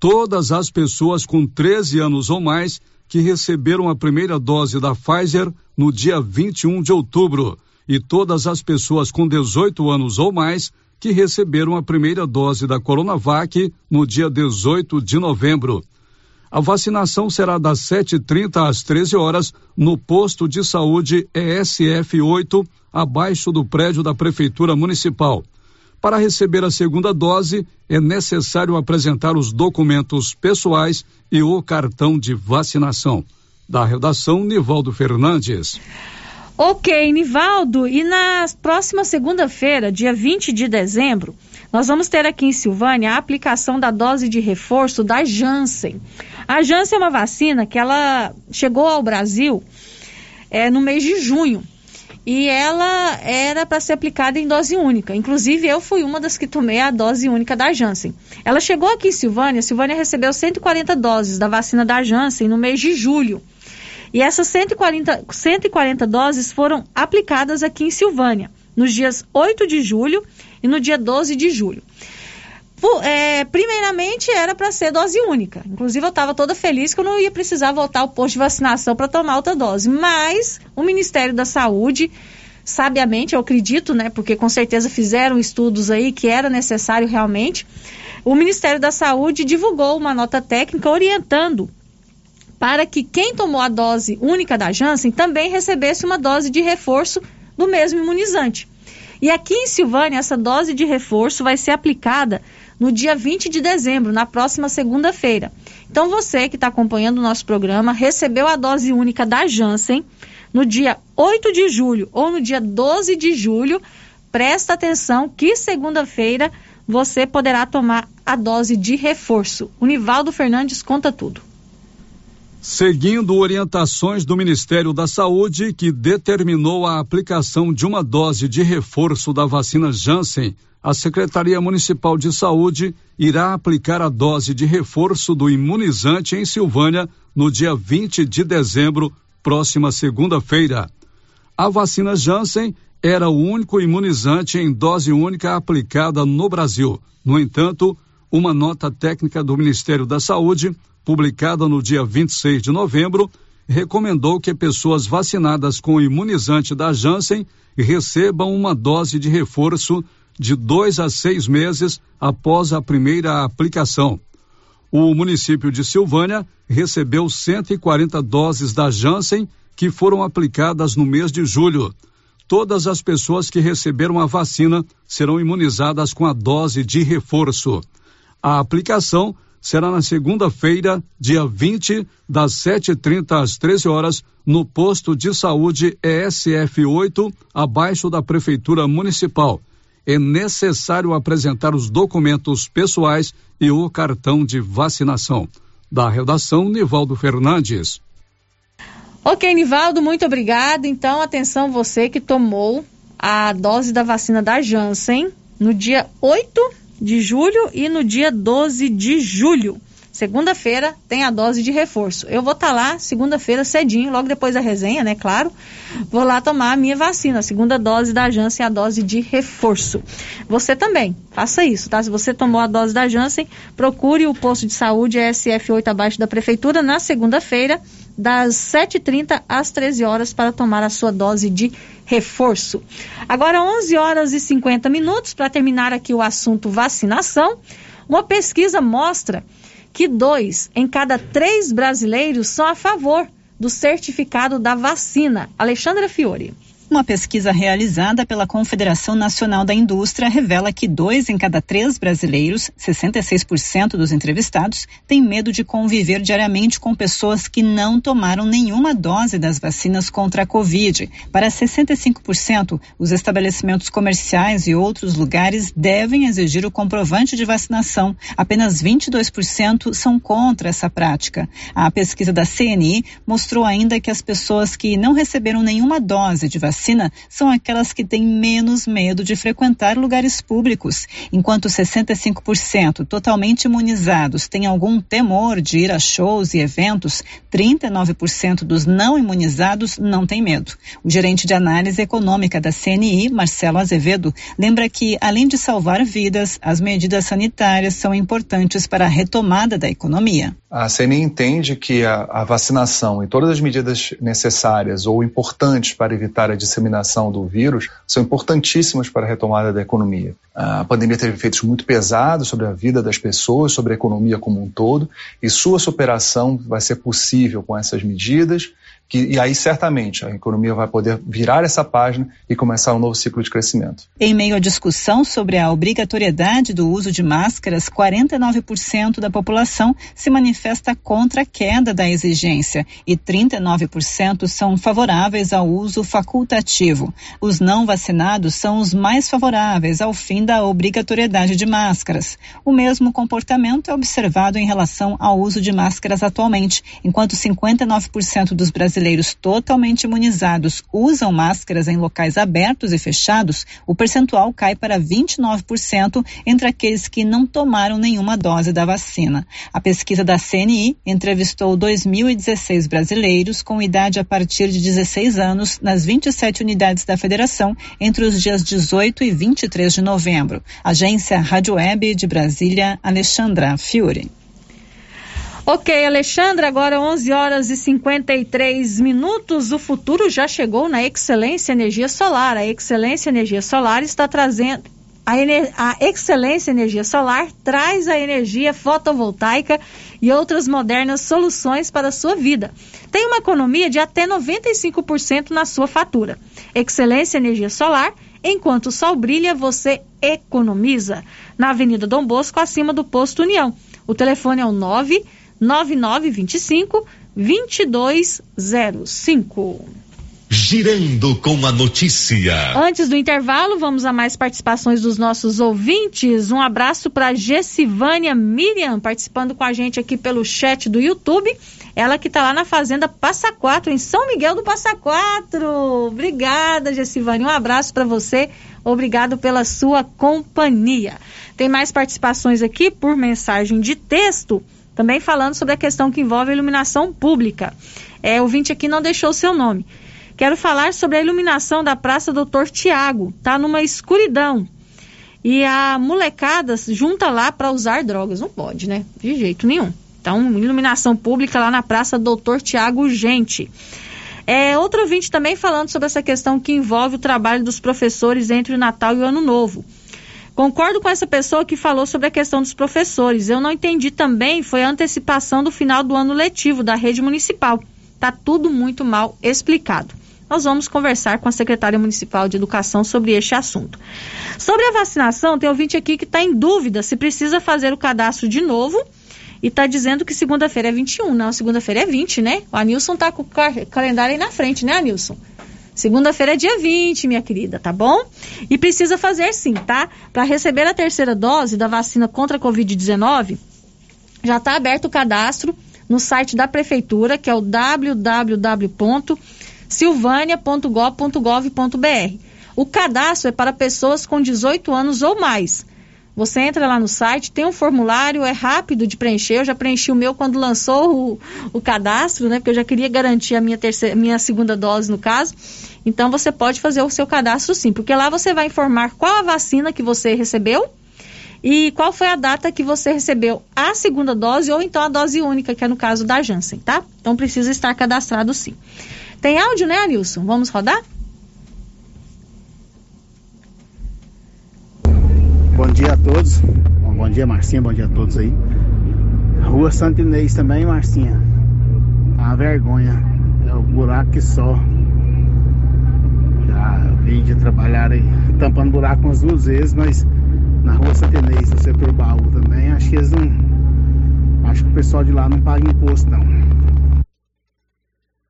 todas as pessoas com 13 anos ou mais que receberam a primeira dose da Pfizer no dia 21 de outubro e todas as pessoas com 18 anos ou mais que receberam a primeira dose da Coronavac no dia 18 de novembro. A vacinação será das 7h30 às 13 horas no posto de saúde ESF 8, abaixo do prédio da Prefeitura Municipal. Para receber a segunda dose, é necessário apresentar os documentos pessoais e o cartão de vacinação. Da redação, Nivaldo Fernandes. Ok, Nivaldo, e na próxima segunda-feira, dia 20 de dezembro, nós vamos ter aqui em Silvânia a aplicação da dose de reforço da Janssen. A Janssen é uma vacina que ela chegou ao Brasil é, no mês de junho e ela era para ser aplicada em dose única. Inclusive, eu fui uma das que tomei a dose única da Janssen. Ela chegou aqui em Silvânia, Silvânia recebeu 140 doses da vacina da Janssen no mês de julho. E essas 140, 140 doses foram aplicadas aqui em Silvânia, nos dias 8 de julho e no dia 12 de julho. É, primeiramente era para ser dose única. Inclusive eu estava toda feliz que eu não ia precisar voltar ao posto de vacinação para tomar outra dose. Mas o Ministério da Saúde, sabiamente, eu acredito, né? Porque com certeza fizeram estudos aí que era necessário realmente. O Ministério da Saúde divulgou uma nota técnica orientando para que quem tomou a dose única da Janssen também recebesse uma dose de reforço do mesmo imunizante. E aqui em Silvânia, essa dose de reforço vai ser aplicada no dia 20 de dezembro, na próxima segunda-feira. Então, você que está acompanhando o nosso programa, recebeu a dose única da Janssen no dia 8 de julho ou no dia 12 de julho, presta atenção que segunda-feira você poderá tomar a dose de reforço. O Nivaldo Fernandes conta tudo. Seguindo orientações do Ministério da Saúde, que determinou a aplicação de uma dose de reforço da vacina Janssen, a Secretaria Municipal de Saúde irá aplicar a dose de reforço do imunizante em Silvânia no dia 20 de dezembro, próxima segunda-feira. A vacina Janssen era o único imunizante em dose única aplicada no Brasil. No entanto, uma nota técnica do Ministério da Saúde, publicada no dia 26 de novembro, recomendou que pessoas vacinadas com o imunizante da Janssen recebam uma dose de reforço de dois a seis meses após a primeira aplicação. O município de Silvânia recebeu 140 doses da Janssen que foram aplicadas no mês de julho todas as pessoas que receberam a vacina serão imunizadas com a dose de reforço. A aplicação será na segunda-feira, dia 20, das 7h30 às 13 horas, no posto de saúde ESF 8, abaixo da Prefeitura Municipal. É necessário apresentar os documentos pessoais e o cartão de vacinação. Da redação, Nivaldo Fernandes. Ok, Nivaldo, muito obrigado. Então, atenção você que tomou a dose da vacina da Janssen no dia 8 de julho e no dia 12 de julho. Segunda-feira tem a dose de reforço. Eu vou estar tá lá segunda-feira cedinho, logo depois da resenha, né? Claro. Vou lá tomar a minha vacina, a segunda dose da Janssen, a dose de reforço. Você também, faça isso, tá? Se você tomou a dose da Janssen, procure o posto de saúde SF8 abaixo da prefeitura na segunda-feira das 7h30 às 13 horas para tomar a sua dose de reforço. Agora, 11 horas e 50 minutos, para terminar aqui o assunto vacinação. Uma pesquisa mostra que dois em cada três brasileiros são a favor do certificado da vacina. Alexandra Fiore. Uma pesquisa realizada pela Confederação Nacional da Indústria revela que dois em cada três brasileiros, 66% dos entrevistados, têm medo de conviver diariamente com pessoas que não tomaram nenhuma dose das vacinas contra a Covid. Para 65%, os estabelecimentos comerciais e outros lugares devem exigir o comprovante de vacinação. Apenas 22% são contra essa prática. A pesquisa da CNI mostrou ainda que as pessoas que não receberam nenhuma dose de vacina vacina são aquelas que têm menos medo de frequentar lugares públicos, enquanto 65% totalmente imunizados têm algum temor de ir a shows e eventos, 39% dos não imunizados não têm medo. O gerente de análise econômica da CNI, Marcelo Azevedo, lembra que, além de salvar vidas, as medidas sanitárias são importantes para a retomada da economia. A CNI entende que a, a vacinação e todas as medidas necessárias ou importantes para evitar a disseminação do vírus são importantíssimas para a retomada da economia. A pandemia teve efeitos muito pesados sobre a vida das pessoas, sobre a economia como um todo, e sua superação vai ser possível com essas medidas que, e aí certamente a economia vai poder virar essa página e começar um novo ciclo de crescimento. Em meio à discussão sobre a obrigatoriedade do uso de máscaras, 49% da população se manifesta contra a queda da exigência e 39% são favoráveis ao uso facultativo. Os não vacinados são os mais favoráveis ao fim da obrigatoriedade de máscaras. O mesmo comportamento é observado em relação ao uso de máscaras atualmente, enquanto 59% dos brasileiros brasileiros totalmente imunizados usam máscaras em locais abertos e fechados, o percentual cai para 29% entre aqueles que não tomaram nenhuma dose da vacina. A pesquisa da CNI entrevistou 2016 brasileiros com idade a partir de 16 anos nas 27 unidades da federação entre os dias 18 e 23 de novembro. Agência Rádio Web de Brasília, Alexandra Fiore. Ok, Alexandre, agora 11 horas e 53 minutos. O futuro já chegou na Excelência Energia Solar. A Excelência Energia Solar está trazendo. A, ener... a Excelência Energia Solar traz a energia fotovoltaica e outras modernas soluções para a sua vida. Tem uma economia de até 95% na sua fatura. Excelência Energia Solar, enquanto o sol brilha, você economiza. Na Avenida Dom Bosco, acima do posto União. O telefone é o 9 9925 2205. Girando com a notícia. Antes do intervalo, vamos a mais participações dos nossos ouvintes. Um abraço para Gessivânia Miriam, participando com a gente aqui pelo chat do YouTube. Ela que está lá na Fazenda Passa Quatro, em São Miguel do Passa Quatro. Obrigada, Gessivânia. Um abraço para você. Obrigado pela sua companhia. Tem mais participações aqui por mensagem de texto, também falando sobre a questão que envolve a iluminação pública. É, o ouvinte aqui não deixou o seu nome. Quero falar sobre a iluminação da Praça Doutor Tiago. Tá numa escuridão. E a molecada junta lá para usar drogas. Não pode, né? De jeito nenhum. Então, iluminação pública lá na Praça Doutor Tiago Gente. É, outro ouvinte também falando sobre essa questão que envolve o trabalho dos professores entre o Natal e o Ano Novo. Concordo com essa pessoa que falou sobre a questão dos professores. Eu não entendi também, foi a antecipação do final do ano letivo da rede municipal. Tá tudo muito mal explicado. Nós vamos conversar com a secretária municipal de educação sobre este assunto. Sobre a vacinação, tem ouvinte aqui que está em dúvida se precisa fazer o cadastro de novo e está dizendo que segunda-feira é 21. Não, segunda-feira é 20, né? O Anilson está com o calendário aí na frente, né, Anilson? Segunda-feira é dia 20, minha querida, tá bom? E precisa fazer sim, tá? Para receber a terceira dose da vacina contra a Covid-19, já está aberto o cadastro no site da prefeitura, que é o www.silvania.gov.br. O cadastro é para pessoas com 18 anos ou mais. Você entra lá no site, tem um formulário, é rápido de preencher. Eu já preenchi o meu quando lançou o, o cadastro, né? Porque eu já queria garantir a minha, terceira, minha segunda dose, no caso. Então você pode fazer o seu cadastro sim, porque lá você vai informar qual a vacina que você recebeu e qual foi a data que você recebeu a segunda dose ou então a dose única, que é no caso da Janssen, tá? Então precisa estar cadastrado sim. Tem áudio, né, Anilson? Vamos rodar? Bom dia a todos. Bom dia, Marcinha. Bom dia a todos aí. Rua Santo Inês também, Marcinha. Tá uma vergonha. É o buraco que só. Já vim de trabalhar aí, tampando buraco umas duas vezes, mas na rua Santo Inês, no setor baú também, acho que eles não. Acho que o pessoal de lá não paga imposto, não.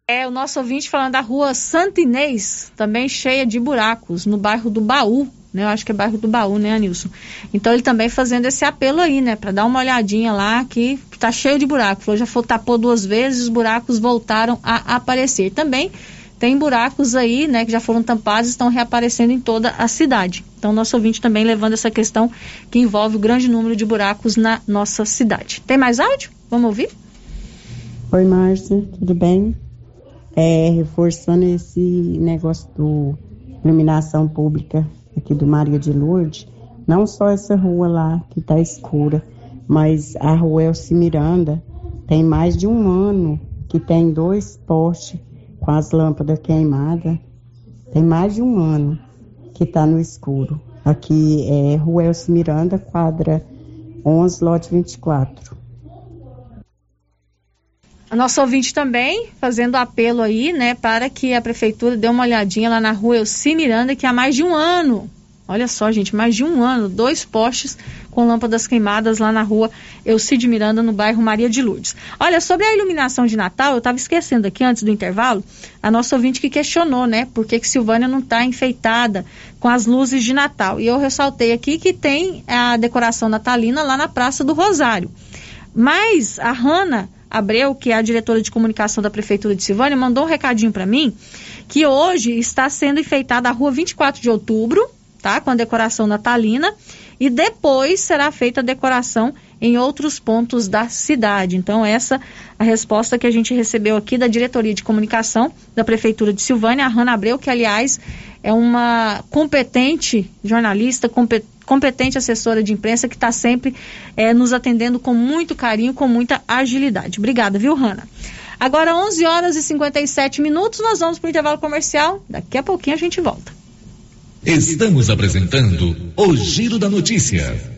É, o nosso ouvinte falando da rua Santinês, também cheia de buracos, no bairro do Baú, né? Eu acho que é bairro do Baú, né, Anilson? Então ele também fazendo esse apelo aí, né, para dar uma olhadinha lá que tá cheio de buracos. Falou, já foi, tapou duas vezes, os buracos voltaram a aparecer. Também tem buracos aí, né, que já foram tampados, estão reaparecendo em toda a cidade. Então nosso ouvinte também levando essa questão que envolve o grande número de buracos na nossa cidade. Tem mais áudio? Vamos ouvir? Oi, Márcia, tudo bem? É, reforçando esse negócio do iluminação pública aqui do Maria de Lourdes, não só essa rua lá que está escura, mas a rua Elci Miranda tem mais de um ano que tem dois postes com as lâmpadas queimadas. Tem mais de um ano que está no escuro. Aqui é Rua Elci Miranda, quadra 11, lote 24. A nossa ouvinte também fazendo apelo aí, né, para que a prefeitura dê uma olhadinha lá na rua Elci Miranda, que há mais de um ano, olha só, gente, mais de um ano, dois postes com lâmpadas queimadas lá na rua Elcide Miranda, no bairro Maria de Lourdes. Olha, sobre a iluminação de Natal, eu estava esquecendo aqui antes do intervalo, a nossa ouvinte que questionou, né, por que, que Silvânia não está enfeitada com as luzes de Natal. E eu ressaltei aqui que tem a decoração natalina lá na Praça do Rosário. Mas a Hanna Abreu, que é a diretora de comunicação da Prefeitura de Silvânia, mandou um recadinho para mim que hoje está sendo enfeitada a rua 24 de outubro, tá? Com a decoração natalina, e depois será feita a decoração em outros pontos da cidade. Então, essa a resposta que a gente recebeu aqui da diretoria de comunicação da Prefeitura de Silvânia, a Hanna Abreu, que aliás é uma competente jornalista, competente competente assessora de imprensa que está sempre é, nos atendendo com muito carinho, com muita agilidade. Obrigada, viu, Hanna? Agora, 11 horas e 57 minutos, nós vamos para o intervalo comercial. Daqui a pouquinho a gente volta. Estamos apresentando o Giro da Notícia.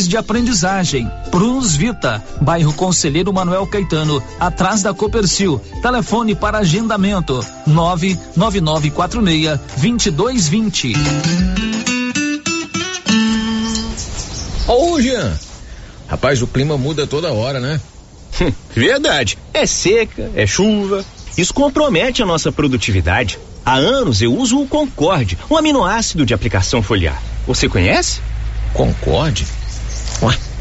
de aprendizagem. Prunus Vita, bairro Conselheiro Manuel Caetano, atrás da Copercil. Telefone para agendamento: 99946 2220. Ô, Jean. Rapaz, o clima muda toda hora, né? Verdade. É seca, é chuva. Isso compromete a nossa produtividade. Há anos eu uso o Concorde, um aminoácido de aplicação foliar. Você conhece? Concorde?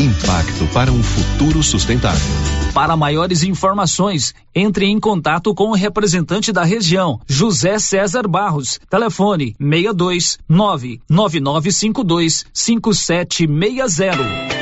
Impacto para um futuro sustentável. Para maiores informações, entre em contato com o representante da região, José César Barros. Telefone 62 99952 5760.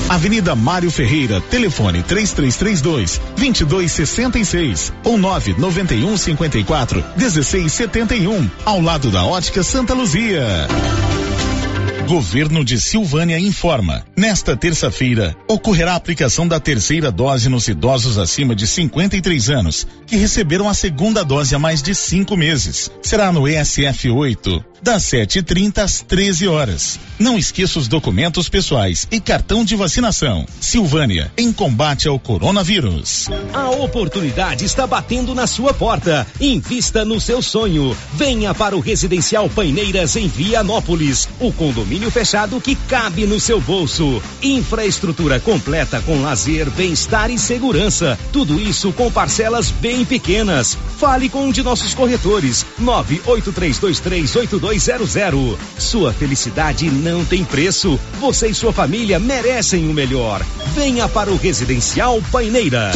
Avenida Mário Ferreira, telefone 3332 2266 ou 991 54 1671, ao lado da Ótica Santa Luzia. Governo de Silvânia informa. Nesta terça-feira, ocorrerá a aplicação da terceira dose nos idosos acima de 53 anos, que receberam a segunda dose há mais de cinco meses. Será no ESF 8, das 7h30 às 13 horas. Não esqueça os documentos pessoais e cartão de vacinação. Silvânia, em combate ao coronavírus. A oportunidade está batendo na sua porta. Invista no seu sonho. Venha para o Residencial Paineiras em Vianópolis. O condomínio fechado que cabe no seu bolso. Infraestrutura completa com lazer, bem-estar e segurança. Tudo isso com parcelas bem pequenas. Fale com um de nossos corretores. 983238200. Sua felicidade não tem preço. Você e sua família merecem o melhor. Venha para o Residencial Paineiras.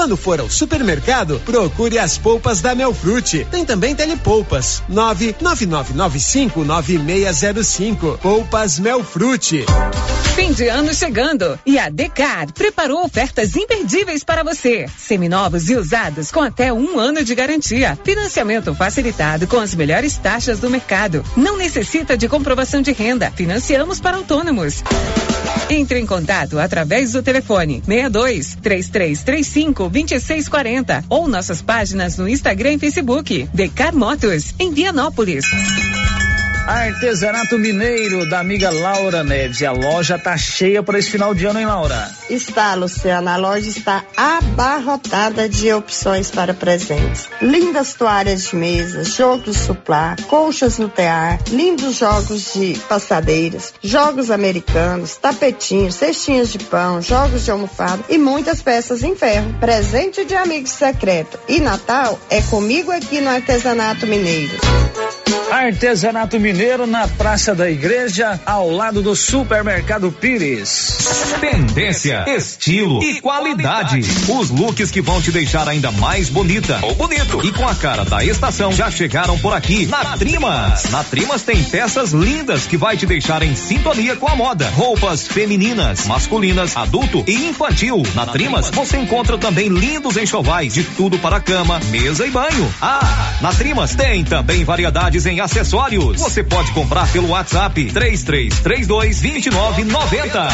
Quando for ao supermercado, procure as polpas da Melfrute. Tem também telepolpas. 999959605. Polpas Melfrute. Fim de ano chegando e a Decar preparou ofertas imperdíveis para você. Seminovos e usados com até um ano de garantia. Financiamento facilitado com as melhores taxas do mercado. Não necessita de comprovação de renda. Financiamos para autônomos. Entre em contato através do telefone 62 3335 2640 ou nossas páginas no Instagram e Facebook. Decar Motos, em Vianópolis. Artesanato Mineiro da amiga Laura Neves. A loja tá cheia para esse final de ano, hein, Laura? Está, Luciana. A loja está abarrotada de opções para presentes. Lindas toalhas de mesa, jogos suplá, colchas no tear, lindos jogos de passadeiras, jogos americanos, tapetinhos, cestinhas de pão, jogos de almofada e muitas peças em ferro. Presente de amigo secreto. E Natal é comigo aqui no Artesanato Mineiro. Artesanato Mineiro na Praça da Igreja, ao lado do Supermercado Pires. Tendência, estilo e qualidade. Os looks que vão te deixar ainda mais bonita ou bonito e com a cara da estação já chegaram por aqui na Trimas. Na Trimas tem peças lindas que vai te deixar em sintonia com a moda. Roupas femininas, masculinas, adulto e infantil. Na Trimas você encontra também lindos enxovais de tudo para cama, mesa e banho. Ah, na Trimas tem também variedades em acessórios. Você pode comprar pelo WhatsApp 3332 2990.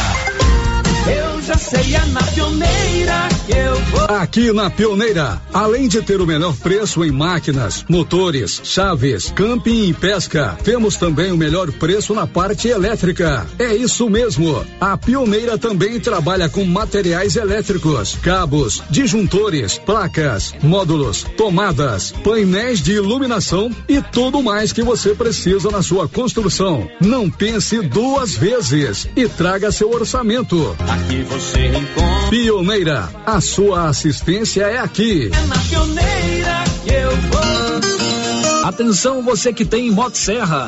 Eu já sei, é na pioneira que eu vou. Aqui na Pioneira, além de ter o melhor preço em máquinas, motores, chaves, camping e pesca, temos também o melhor preço na parte elétrica. É isso mesmo. A Pioneira também trabalha com materiais elétricos, cabos, disjuntores, placas, módulos, tomadas, painéis de iluminação e tudo mais que você precisa na sua construção. Não pense duas vezes e traga seu orçamento. Aqui você encontra. Pioneira, a sua assistência é aqui. É na pioneira que eu vou. Atenção você que tem Motosserra.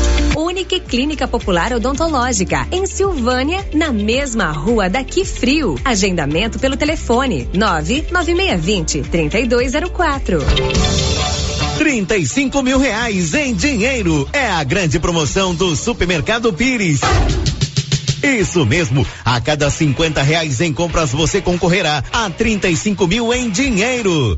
Unique Clínica Popular Odontológica, em Silvânia, na mesma rua daqui frio. Agendamento pelo telefone 99620 3204. 35 mil reais em dinheiro. É a grande promoção do Supermercado Pires. Isso mesmo, a cada 50 reais em compras você concorrerá a 35 mil em dinheiro.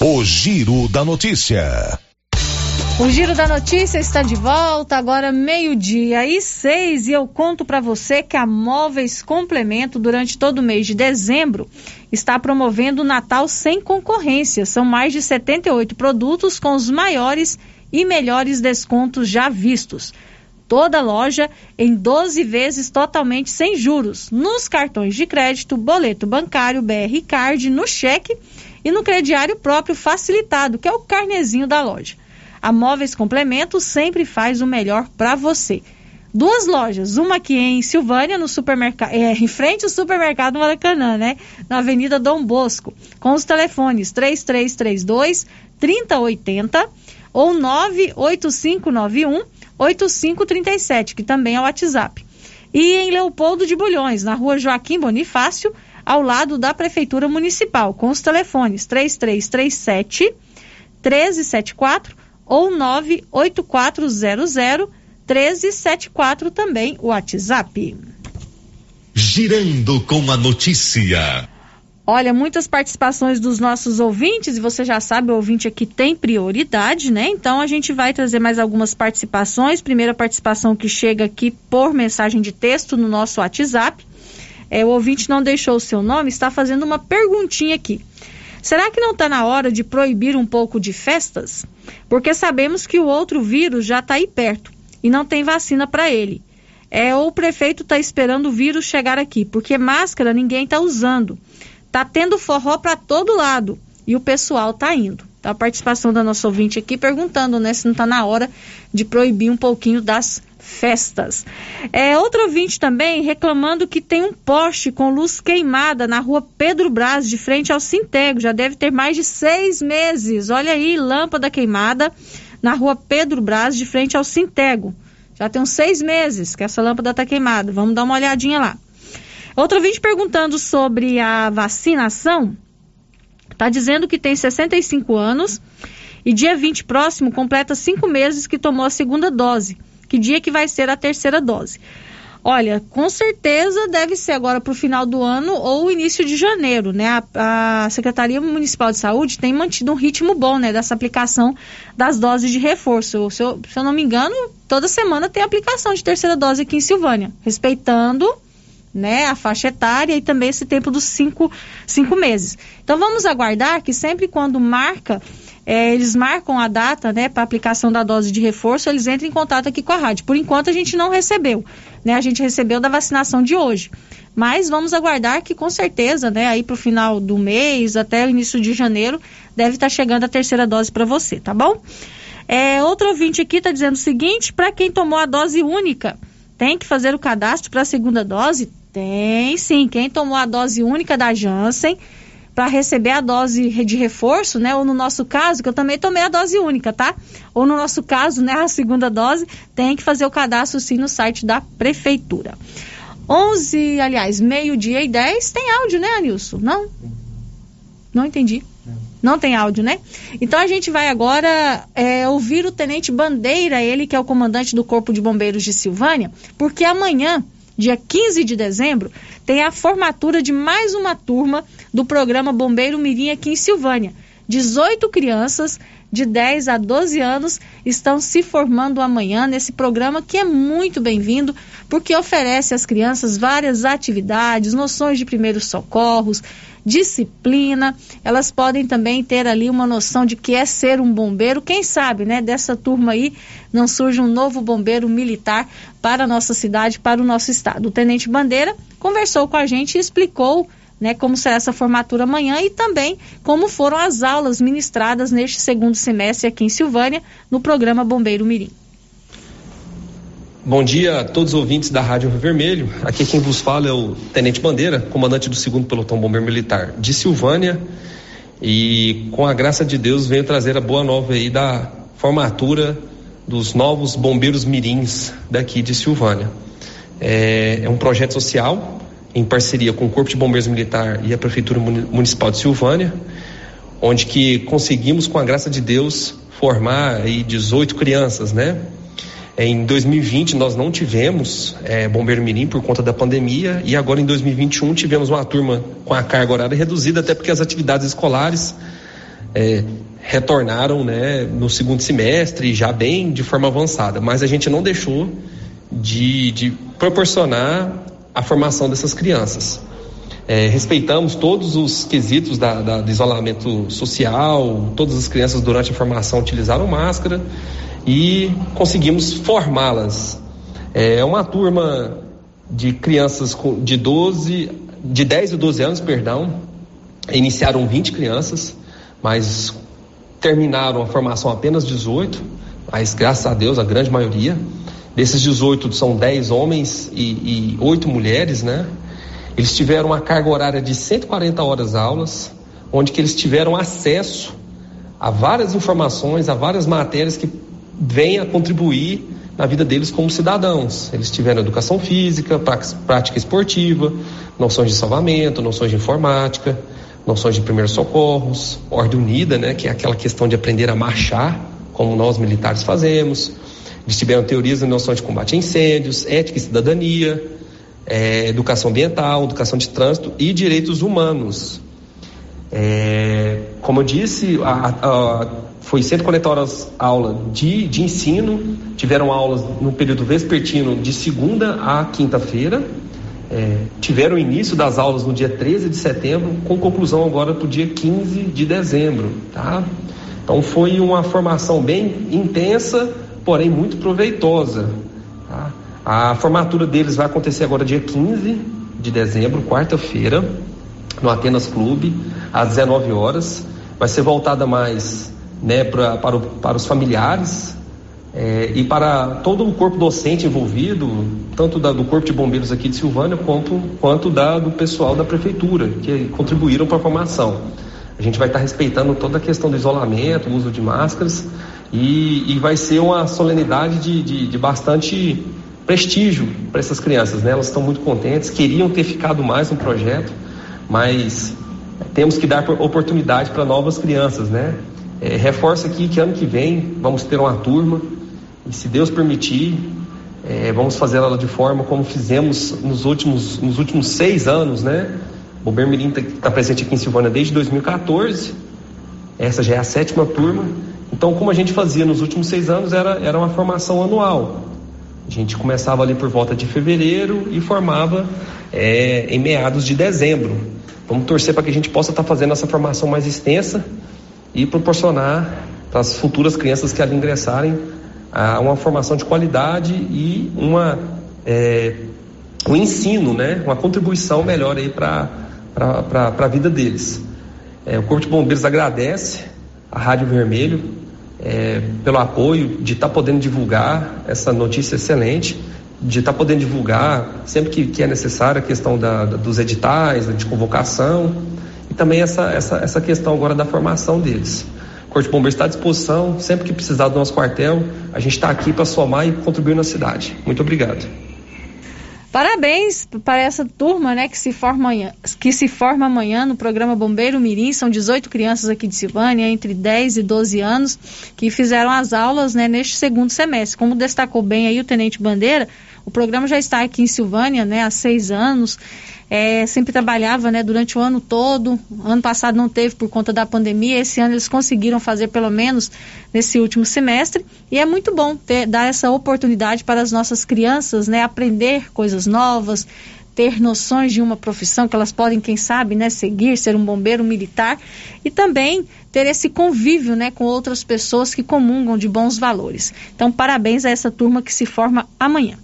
O Giro da Notícia. O Giro da Notícia está de volta, agora meio-dia e seis, e eu conto para você que a Móveis Complemento, durante todo o mês de dezembro, está promovendo o Natal sem concorrência. São mais de 78 produtos com os maiores e melhores descontos já vistos. Toda loja em 12 vezes totalmente sem juros, nos cartões de crédito, boleto bancário, BR Card, no cheque e no crediário próprio facilitado, que é o carnezinho da loja. A Móveis Complemento sempre faz o melhor para você. duas lojas, uma aqui em Silvânia, no supermercado, é, em frente ao supermercado Maracanã, né? Na Avenida Dom Bosco, com os telefones 3332 3080 ou 98591 8537, que também é o WhatsApp. E em Leopoldo de Bulhões, na rua Joaquim Bonifácio, ao lado da Prefeitura Municipal, com os telefones 3337 1374 ou 98400 1374 também o WhatsApp. Girando com a notícia. Olha, muitas participações dos nossos ouvintes, e você já sabe, o ouvinte aqui tem prioridade, né? Então a gente vai trazer mais algumas participações. Primeira participação que chega aqui por mensagem de texto no nosso WhatsApp. É, o ouvinte não deixou o seu nome, está fazendo uma perguntinha aqui. Será que não está na hora de proibir um pouco de festas? Porque sabemos que o outro vírus já está aí perto e não tem vacina para ele. É, ou o prefeito está esperando o vírus chegar aqui, porque máscara ninguém está usando. Tá tendo forró para todo lado e o pessoal tá indo. Tá a participação da nossa ouvinte aqui perguntando, né, se não está na hora de proibir um pouquinho das festas. É, outro ouvinte também reclamando que tem um poste com luz queimada na rua Pedro Braz, de frente ao Sintego. Já deve ter mais de seis meses. Olha aí, lâmpada queimada na rua Pedro Braz, de frente ao Sintego. Já tem uns seis meses que essa lâmpada está queimada. Vamos dar uma olhadinha lá. Outro ouvinte perguntando sobre a vacinação. Está dizendo que tem 65 anos e dia 20 próximo completa cinco meses que tomou a segunda dose. Que dia que vai ser a terceira dose? Olha, com certeza deve ser agora para o final do ano ou início de janeiro, né? A, a, Secretaria Municipal de Saúde tem mantido um ritmo bom, né? Dessa aplicação das doses de reforço. Se eu, se eu não me engano, toda semana tem aplicação de terceira dose aqui em Silvânia, respeitando né, a faixa etária e também esse tempo dos cinco, cinco meses. Então vamos aguardar que sempre quando marca é, eles marcam a data né, para aplicação da dose de reforço, eles entram em contato aqui com a rádio. Por enquanto a gente não recebeu, né? A gente recebeu da vacinação de hoje. Mas vamos aguardar que com certeza, né, aí para o final do mês, até o início de janeiro, deve estar tá chegando a terceira dose para você, tá bom? É, outro ouvinte aqui está dizendo o seguinte: para quem tomou a dose única, tem que fazer o cadastro para a segunda dose? Tem sim. Quem tomou a dose única da Janssen para receber a dose de reforço, né? Ou no nosso caso, que eu também tomei a dose única, tá? Ou no nosso caso, né, a segunda dose, tem que fazer o cadastro sim no site da prefeitura. 11, aliás, meio-dia e 10, tem áudio, né, Anilson? Não? Não entendi. Não tem áudio, né? Então a gente vai agora é, ouvir o Tenente Bandeira, ele que é o comandante do Corpo de Bombeiros de Silvânia, porque amanhã dia 15 de dezembro, tem a formatura de mais uma turma do programa Bombeiro Mirim aqui em Silvânia. 18 crianças de 10 a 12 anos estão se formando amanhã nesse programa que é muito bem-vindo, porque oferece às crianças várias atividades, noções de primeiros socorros, disciplina. Elas podem também ter ali uma noção de que é ser um bombeiro. Quem sabe, né, dessa turma aí não surge um novo bombeiro militar para a nossa cidade, para o nosso estado. O Tenente Bandeira conversou com a gente e explicou né, como será essa formatura amanhã e também como foram as aulas ministradas neste segundo semestre aqui em Silvânia, no programa Bombeiro Mirim. Bom dia a todos os ouvintes da Rádio Rio Vermelho. Aqui quem vos fala é o Tenente Bandeira, comandante do 2 Pelotão Bombeiro Militar de Silvânia. E com a graça de Deus venho trazer a boa nova aí da formatura dos novos bombeiros mirins daqui de Silvânia. É, é um projeto social em parceria com o Corpo de Bombeiros Militar e a Prefeitura Municipal de Silvânia, onde que conseguimos, com a graça de Deus, formar aí 18 crianças, né? Em 2020 nós não tivemos é, bombeiro mirim por conta da pandemia e agora em 2021 tivemos uma turma com a carga horária reduzida até porque as atividades escolares é, retornaram né, no segundo semestre já bem de forma avançada, mas a gente não deixou de, de proporcionar a formação dessas crianças. É, respeitamos todos os quesitos da, da, do isolamento social, todas as crianças durante a formação utilizaram máscara e conseguimos formá-las. É uma turma de crianças de 12, de 10 e 12 anos, perdão, iniciaram 20 crianças, mas terminaram a formação apenas 18, mas graças a Deus a grande maioria. Desses 18 são 10 homens e, e 8 mulheres, né? Eles tiveram uma carga horária de 140 horas aulas, onde que eles tiveram acesso a várias informações, a várias matérias que vêm a contribuir na vida deles como cidadãos. Eles tiveram educação física, prática esportiva, noções de salvamento, noções de informática, noções de primeiros socorros, ordem unida, né, que é aquela questão de aprender a marchar, como nós militares fazemos. Tiveram teorias e noções de combate a incêndios, ética e cidadania, é, educação ambiental, educação de trânsito e direitos humanos. É, como eu disse, a, a, foi 140 horas aula de, de ensino, tiveram aulas no período vespertino de segunda a quinta-feira, é, tiveram início das aulas no dia 13 de setembro, com conclusão agora para o dia 15 de dezembro. Tá? Então foi uma formação bem intensa, porém muito proveitosa. Tá? A formatura deles vai acontecer agora dia 15 de dezembro, quarta-feira, no Atenas Clube, às 19 horas. Vai ser voltada mais né, pra, para, o, para os familiares é, e para todo o corpo docente envolvido, tanto da, do Corpo de Bombeiros aqui de Silvânia, quanto, quanto da, do pessoal da Prefeitura, que contribuíram para a formação. A gente vai estar respeitando toda a questão do isolamento, o uso de máscaras, e, e vai ser uma solenidade de, de, de bastante prestígio para essas crianças, né? Elas estão muito contentes, queriam ter ficado mais no projeto, mas temos que dar oportunidade para novas crianças, né? É, reforço aqui que ano que vem vamos ter uma turma e se Deus permitir, é, vamos fazer ela de forma como fizemos nos últimos, nos últimos seis anos, né? O Bombeiro Mirim está tá presente aqui em Silvânia desde 2014. Essa já é a sétima turma. Então, como a gente fazia nos últimos seis anos, era, era uma formação anual. A gente começava ali por volta de fevereiro e formava é, em meados de dezembro. Vamos torcer para que a gente possa estar tá fazendo essa formação mais extensa e proporcionar para as futuras crianças que ali ingressarem uma formação de qualidade e uma é, um ensino, né, uma contribuição melhor para a vida deles. É, o Corpo de Bombeiros agradece a Rádio Vermelho é, pelo apoio de estar tá podendo divulgar essa notícia excelente, de estar tá podendo divulgar sempre que, que é necessário a questão da, da, dos editais, de convocação e também essa, essa, essa questão agora da formação deles. O Corpo de Bombeiros está à disposição, sempre que precisar do nosso quartel, a gente está aqui para somar e contribuir na cidade. Muito obrigado. Parabéns para essa turma, né, que se forma amanhã, que se forma amanhã no programa Bombeiro Mirim. São 18 crianças aqui de Silvânia, entre 10 e 12 anos, que fizeram as aulas, né, neste segundo semestre. Como destacou bem aí o Tenente Bandeira, o programa já está aqui em Silvânia, né, há seis anos é, sempre trabalhava né, durante o ano todo. Ano passado não teve por conta da pandemia, esse ano eles conseguiram fazer pelo menos nesse último semestre. E é muito bom ter, dar essa oportunidade para as nossas crianças né, aprender coisas novas, ter noções de uma profissão que elas podem, quem sabe, né, seguir, ser um bombeiro militar e também ter esse convívio, né, com outras pessoas que comungam de bons valores. Então, parabéns a essa turma que se forma amanhã.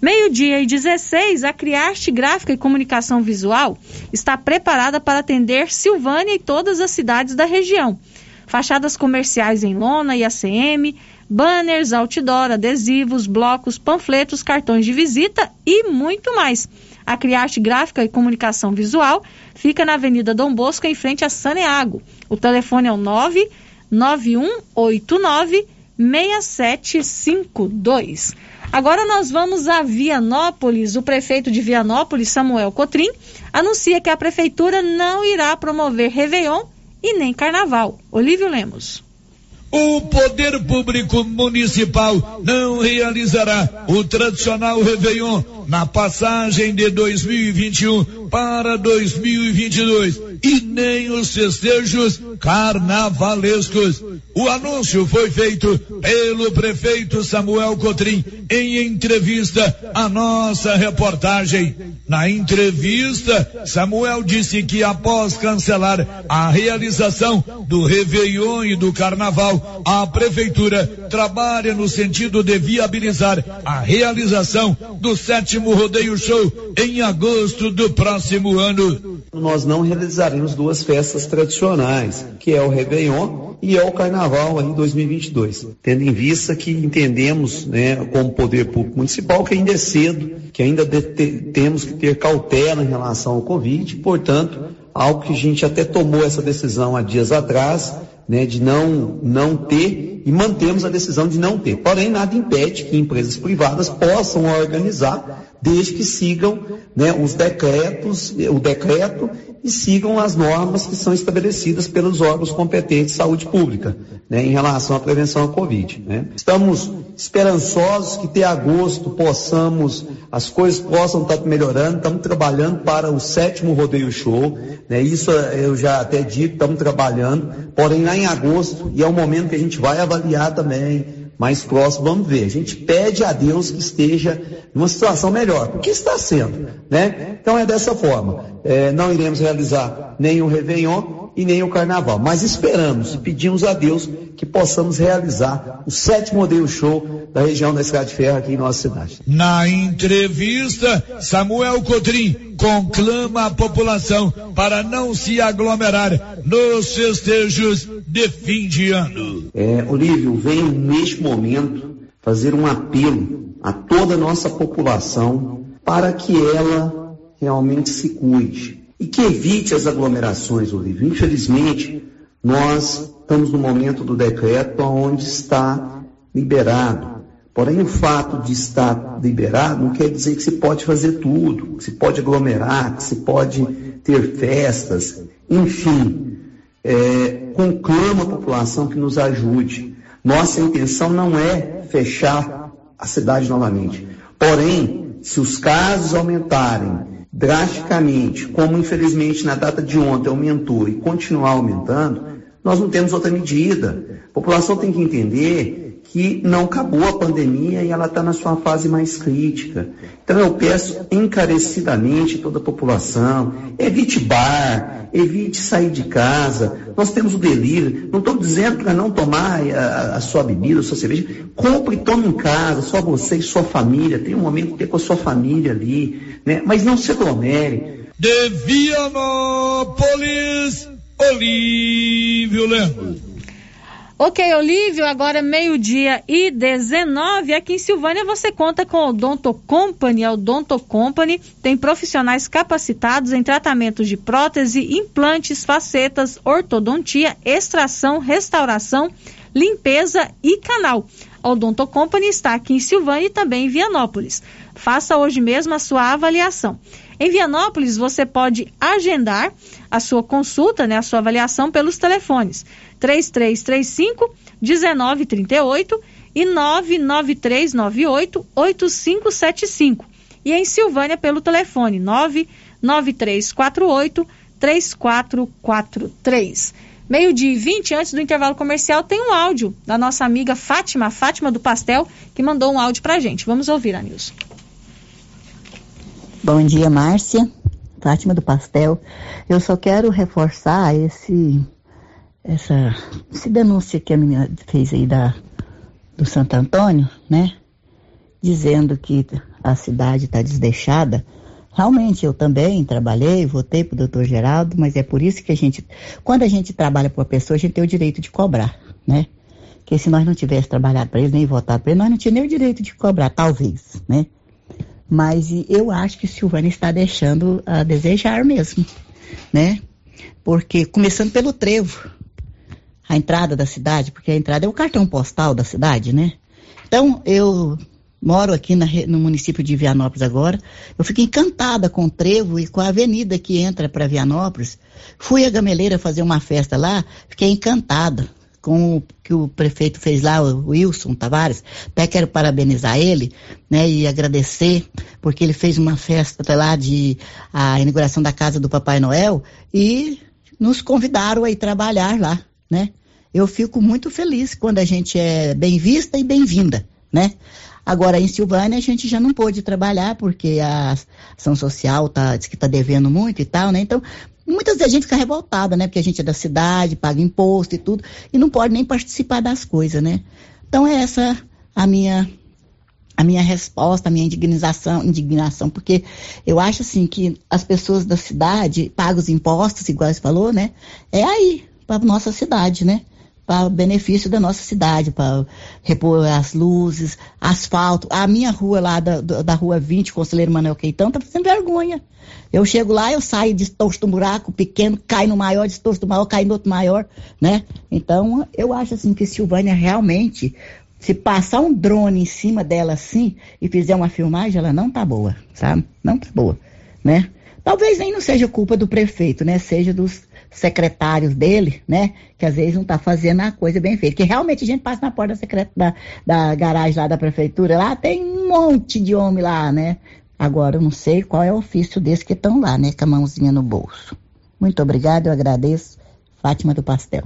Meio-dia e 16, a Criarte Gráfica e Comunicação Visual está preparada para atender Silvânia e todas as cidades da região. Fachadas comerciais em lona e ACM, banners, outdoor, adesivos, blocos, panfletos, cartões de visita e muito mais. A Criarte Gráfica e Comunicação Visual fica na Avenida Dom Bosco, em frente a Saneago. O telefone é o 99189 6752. Agora nós vamos a Vianópolis. O prefeito de Vianópolis, Samuel Cotrim, anuncia que a prefeitura não irá promover Réveillon e nem Carnaval. Olívio Lemos. O poder público municipal não realizará o tradicional Réveillon na passagem de 2021 para 2022 e nem os festejos carnavalescos. O anúncio foi feito pelo prefeito Samuel Cotrim em entrevista à nossa reportagem. Na entrevista, Samuel disse que após cancelar a realização do Réveillon e do Carnaval, a prefeitura trabalha no sentido de viabilizar a realização do sétimo rodeio show em agosto do próximo ano. Nós não realizaremos duas festas tradicionais, que é o Réveillon e é o Carnaval aí 2022. Tendo em vista que entendemos, né, como poder público municipal, que ainda é cedo, que ainda temos que ter cautela em relação ao Covid, portanto, algo que a gente até tomou essa decisão há dias atrás, né, de não, não ter e mantemos a decisão de não ter. Porém, nada impede que empresas privadas possam organizar, desde que sigam né, os decretos, o decreto e sigam as normas que são estabelecidas pelos órgãos competentes de saúde pública, né, em relação à prevenção à Covid. Né. Estamos esperançosos que até agosto possamos, as coisas possam estar melhorando, estamos trabalhando para o sétimo rodeio show, né, isso eu já até digo, estamos trabalhando, porém lá em agosto, e é o momento que a gente vai avaliar também mais próximo, vamos ver. A gente pede a Deus que esteja numa situação melhor, porque está sendo, né? Então é dessa forma. É, não iremos realizar o Réveillon e nem o Carnaval, mas esperamos e pedimos a Deus que possamos realizar o sétimo modelo show da região da Estrada de Ferro aqui em nossa cidade. Na entrevista, Samuel Cotrim conclama a população para não se aglomerar nos festejos de fim de ano. É, Olívio, venho neste momento fazer um apelo a toda a nossa população para que ela realmente se cuide e que evite as aglomerações, Olívio. Infelizmente, nós estamos no momento do decreto onde está liberado. Porém, o fato de estar liberado não quer dizer que se pode fazer tudo, que se pode aglomerar, que se pode ter festas, enfim. É, conclama a população que nos ajude. Nossa intenção não é fechar a cidade novamente. Porém, se os casos aumentarem drasticamente, como infelizmente na data de ontem aumentou e continuar aumentando, nós não temos outra medida. A população tem que entender que não acabou a pandemia e ela está na sua fase mais crítica. Então eu peço encarecidamente toda a população, evite bar, evite sair de casa. Nós temos o delivery. Não estou dizendo para não tomar a, a, sua bebida, a sua cerveja. Compre e tome em casa, só você e sua família. Tem um momento ter com a sua família ali, né? Mas não se aglomere. De Vianópolis, Olívio Lemos. Ok, Olívio, agora meio-dia e 19. Aqui em Silvânia você conta com o Odonto Company. A Odonto Company tem profissionais capacitados em tratamentos de prótese, implantes, facetas, ortodontia, extração, restauração, limpeza e canal. A Odonto Company está aqui em Silvânia e também em Vianópolis. Faça hoje mesmo a sua avaliação. Em Vianópolis, você pode agendar a sua consulta, né, a sua avaliação pelos telefones 3335 1938 e 99398 8575. E em Silvânia pelo telefone 99348 3443. Meio-dia e 20, antes do intervalo comercial, tem um áudio da nossa amiga Fátima, Fátima do Pastel, que mandou um áudio pra gente. Vamos ouvir, Anilson. Bom dia, Márcia. Fátima do Pastel. Eu só quero reforçar esse essa, essa denúncia que a menina fez aí da, do Santo Antônio, né? Dizendo que a cidade está desdeixada. Realmente, eu também trabalhei, votei para o doutor Geraldo, mas é por isso que a gente, quando a gente trabalha para uma pessoa, a gente tem o direito de cobrar, né? Porque se nós não tivéssemos trabalhado para ele, nem votado para ele, nós não tínhamos nem o direito de cobrar, talvez, né? Mas eu acho que Silvânia está deixando a desejar mesmo, né? Porque, começando pelo trevo, a entrada da cidade, porque a entrada é o cartão postal da cidade, né? Então, eu moro aqui na, no município de Vianópolis agora, eu fico encantada com o trevo e com a avenida que entra para Vianópolis. Fui a Gameleira fazer uma festa lá, fiquei encantada com o que o prefeito fez lá, o Wilson Tavares. Até quero parabenizar ele, né, e agradecer, porque ele fez uma festa lá de a inauguração da casa do Papai Noel e nos convidaram a ir trabalhar lá né? Eu fico muito feliz quando a gente é bem vista e bem-vinda, né? Agora, em Silvânia, a gente já não pôde trabalhar porque a ação social tá, diz que está devendo muito e tal, né? Então, muitas vezes a gente fica revoltada, né? Porque a gente é da cidade, paga imposto e tudo, e não pode nem participar das coisas, né? Então, é essa a minha a minha resposta, a minha indignação, indignação, porque eu acho assim que as pessoas da cidade pagam os impostos, igual você falou, né? É aí, para nossa cidade, né? Para benefício da nossa cidade, para repor as luzes, asfalto. A minha rua lá da, da rua 20, Conselheiro Manuel Queitão, tá fazendo vergonha. Eu chego lá, eu saio, distorço do buraco pequeno, cai no maior, distorço do maior, cai no outro maior, né? Então, eu acho assim que Silvânia realmente, se passar um drone em cima dela assim e fizer uma filmagem, ela não tá boa, sabe? Não tá boa, né? Talvez nem não seja culpa do prefeito, né? Seja dos secretários dele, né? Que às vezes não está fazendo a coisa bem feita. Que realmente a gente passa na porta da, secret... da, da garagem lá da prefeitura, lá tem um monte de homem lá, né? Agora eu não sei qual é o ofício desse que estão lá, né? Com a mãozinha no bolso. Muito obrigada, eu agradeço. Fátima do Pastel.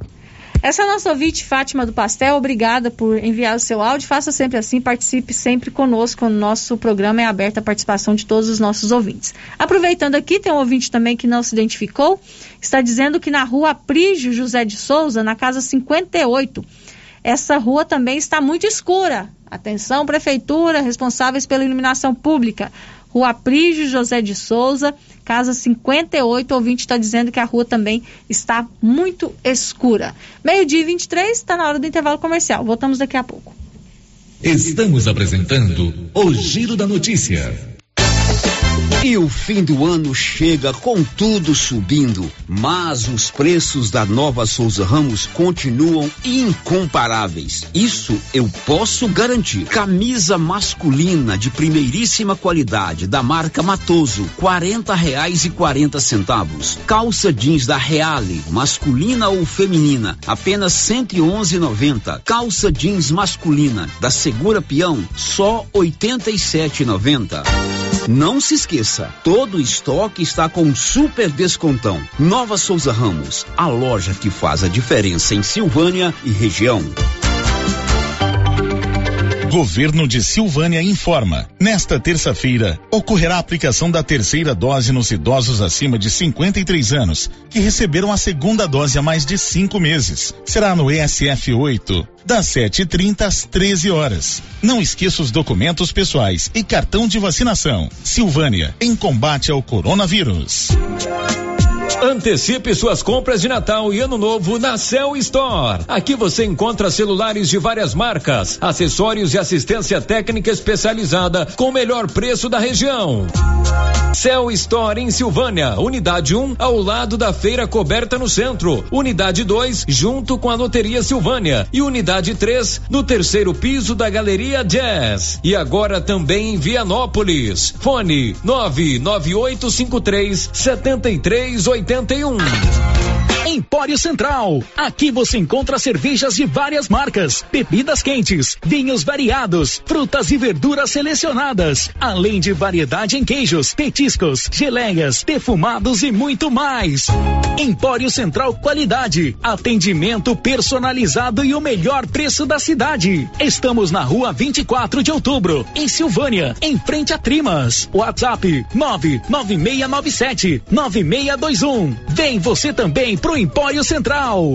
Essa é a nossa ouvinte, Fátima do Pastel. Obrigada por enviar o seu áudio. Faça sempre assim, participe sempre conosco. O nosso programa é aberto à participação de todos os nossos ouvintes. Aproveitando aqui, tem um ouvinte também que não se identificou. Está dizendo que na rua Prígio José de Souza, na casa 58, essa rua também está muito escura. Atenção, prefeitura, responsáveis pela iluminação pública. Rua Prígio José de Souza, casa 58. O ouvinte está dizendo que a rua também está muito escura. Meio-dia e 23, está na hora do intervalo comercial. Voltamos daqui a pouco. Estamos apresentando o Giro da Notícia. E o fim do ano chega com tudo subindo, mas os preços da nova Souza Ramos continuam incomparáveis. Isso eu posso garantir. Camisa masculina de primeiríssima qualidade da marca Matoso, quarenta reais e quarenta centavos. Calça jeans da Reale, masculina ou feminina, apenas cento e onze noventa. Calça jeans masculina da Segura Peão, só oitenta e sete noventa. Não se esqueça, todo estoque está com super descontão. Nova Souza Ramos, a loja que faz a diferença em Silvânia e região. Governo de Silvânia informa. Nesta terça-feira, ocorrerá a aplicação da terceira dose nos idosos acima de 53 anos, que receberam a segunda dose há mais de cinco meses. Será no ESF 8, das 7h30 às 13 horas. Não esqueça os documentos pessoais e cartão de vacinação. Silvânia, em combate ao coronavírus. Antecipe suas compras de Natal e Ano Novo na Cell Store. Aqui você encontra celulares de várias marcas, acessórios e assistência técnica especializada com o melhor preço da região. Cell Store em Silvânia, unidade 1 um, ao lado da feira coberta no centro, unidade 2 junto com a loteria Silvânia e unidade 3 no terceiro piso da Galeria Jazz. E agora também em Vianópolis. Fone 99853 7381. Empório Central. Aqui você encontra cervejas de várias marcas, bebidas quentes, vinhos variados, frutas e verduras selecionadas, além de variedade em queijos, petiscos, geleias, defumados e muito mais. Empório Central qualidade, atendimento personalizado e o melhor preço da cidade. Estamos na rua 24 de outubro, em Silvânia, em frente a Trimas. WhatsApp 99697 9621. Vem você também pro Empório Central.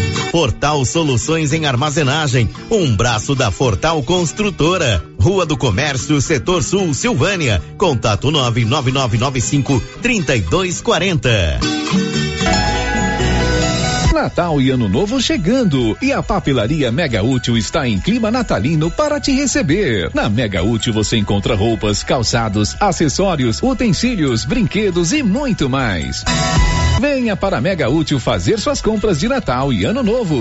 Fortal Soluções em Armazenagem, um braço da Fortal Construtora. Rua do Comércio, Setor Sul, Silvânia. Contato 99995 3240. Natal e Ano Novo chegando e a Papelaria Mega Útil está em clima natalino para te receber. Na Mega Útil você encontra roupas, calçados, acessórios, utensílios, brinquedos e muito mais. Venha para a Mega Útil fazer suas compras de Natal e Ano Novo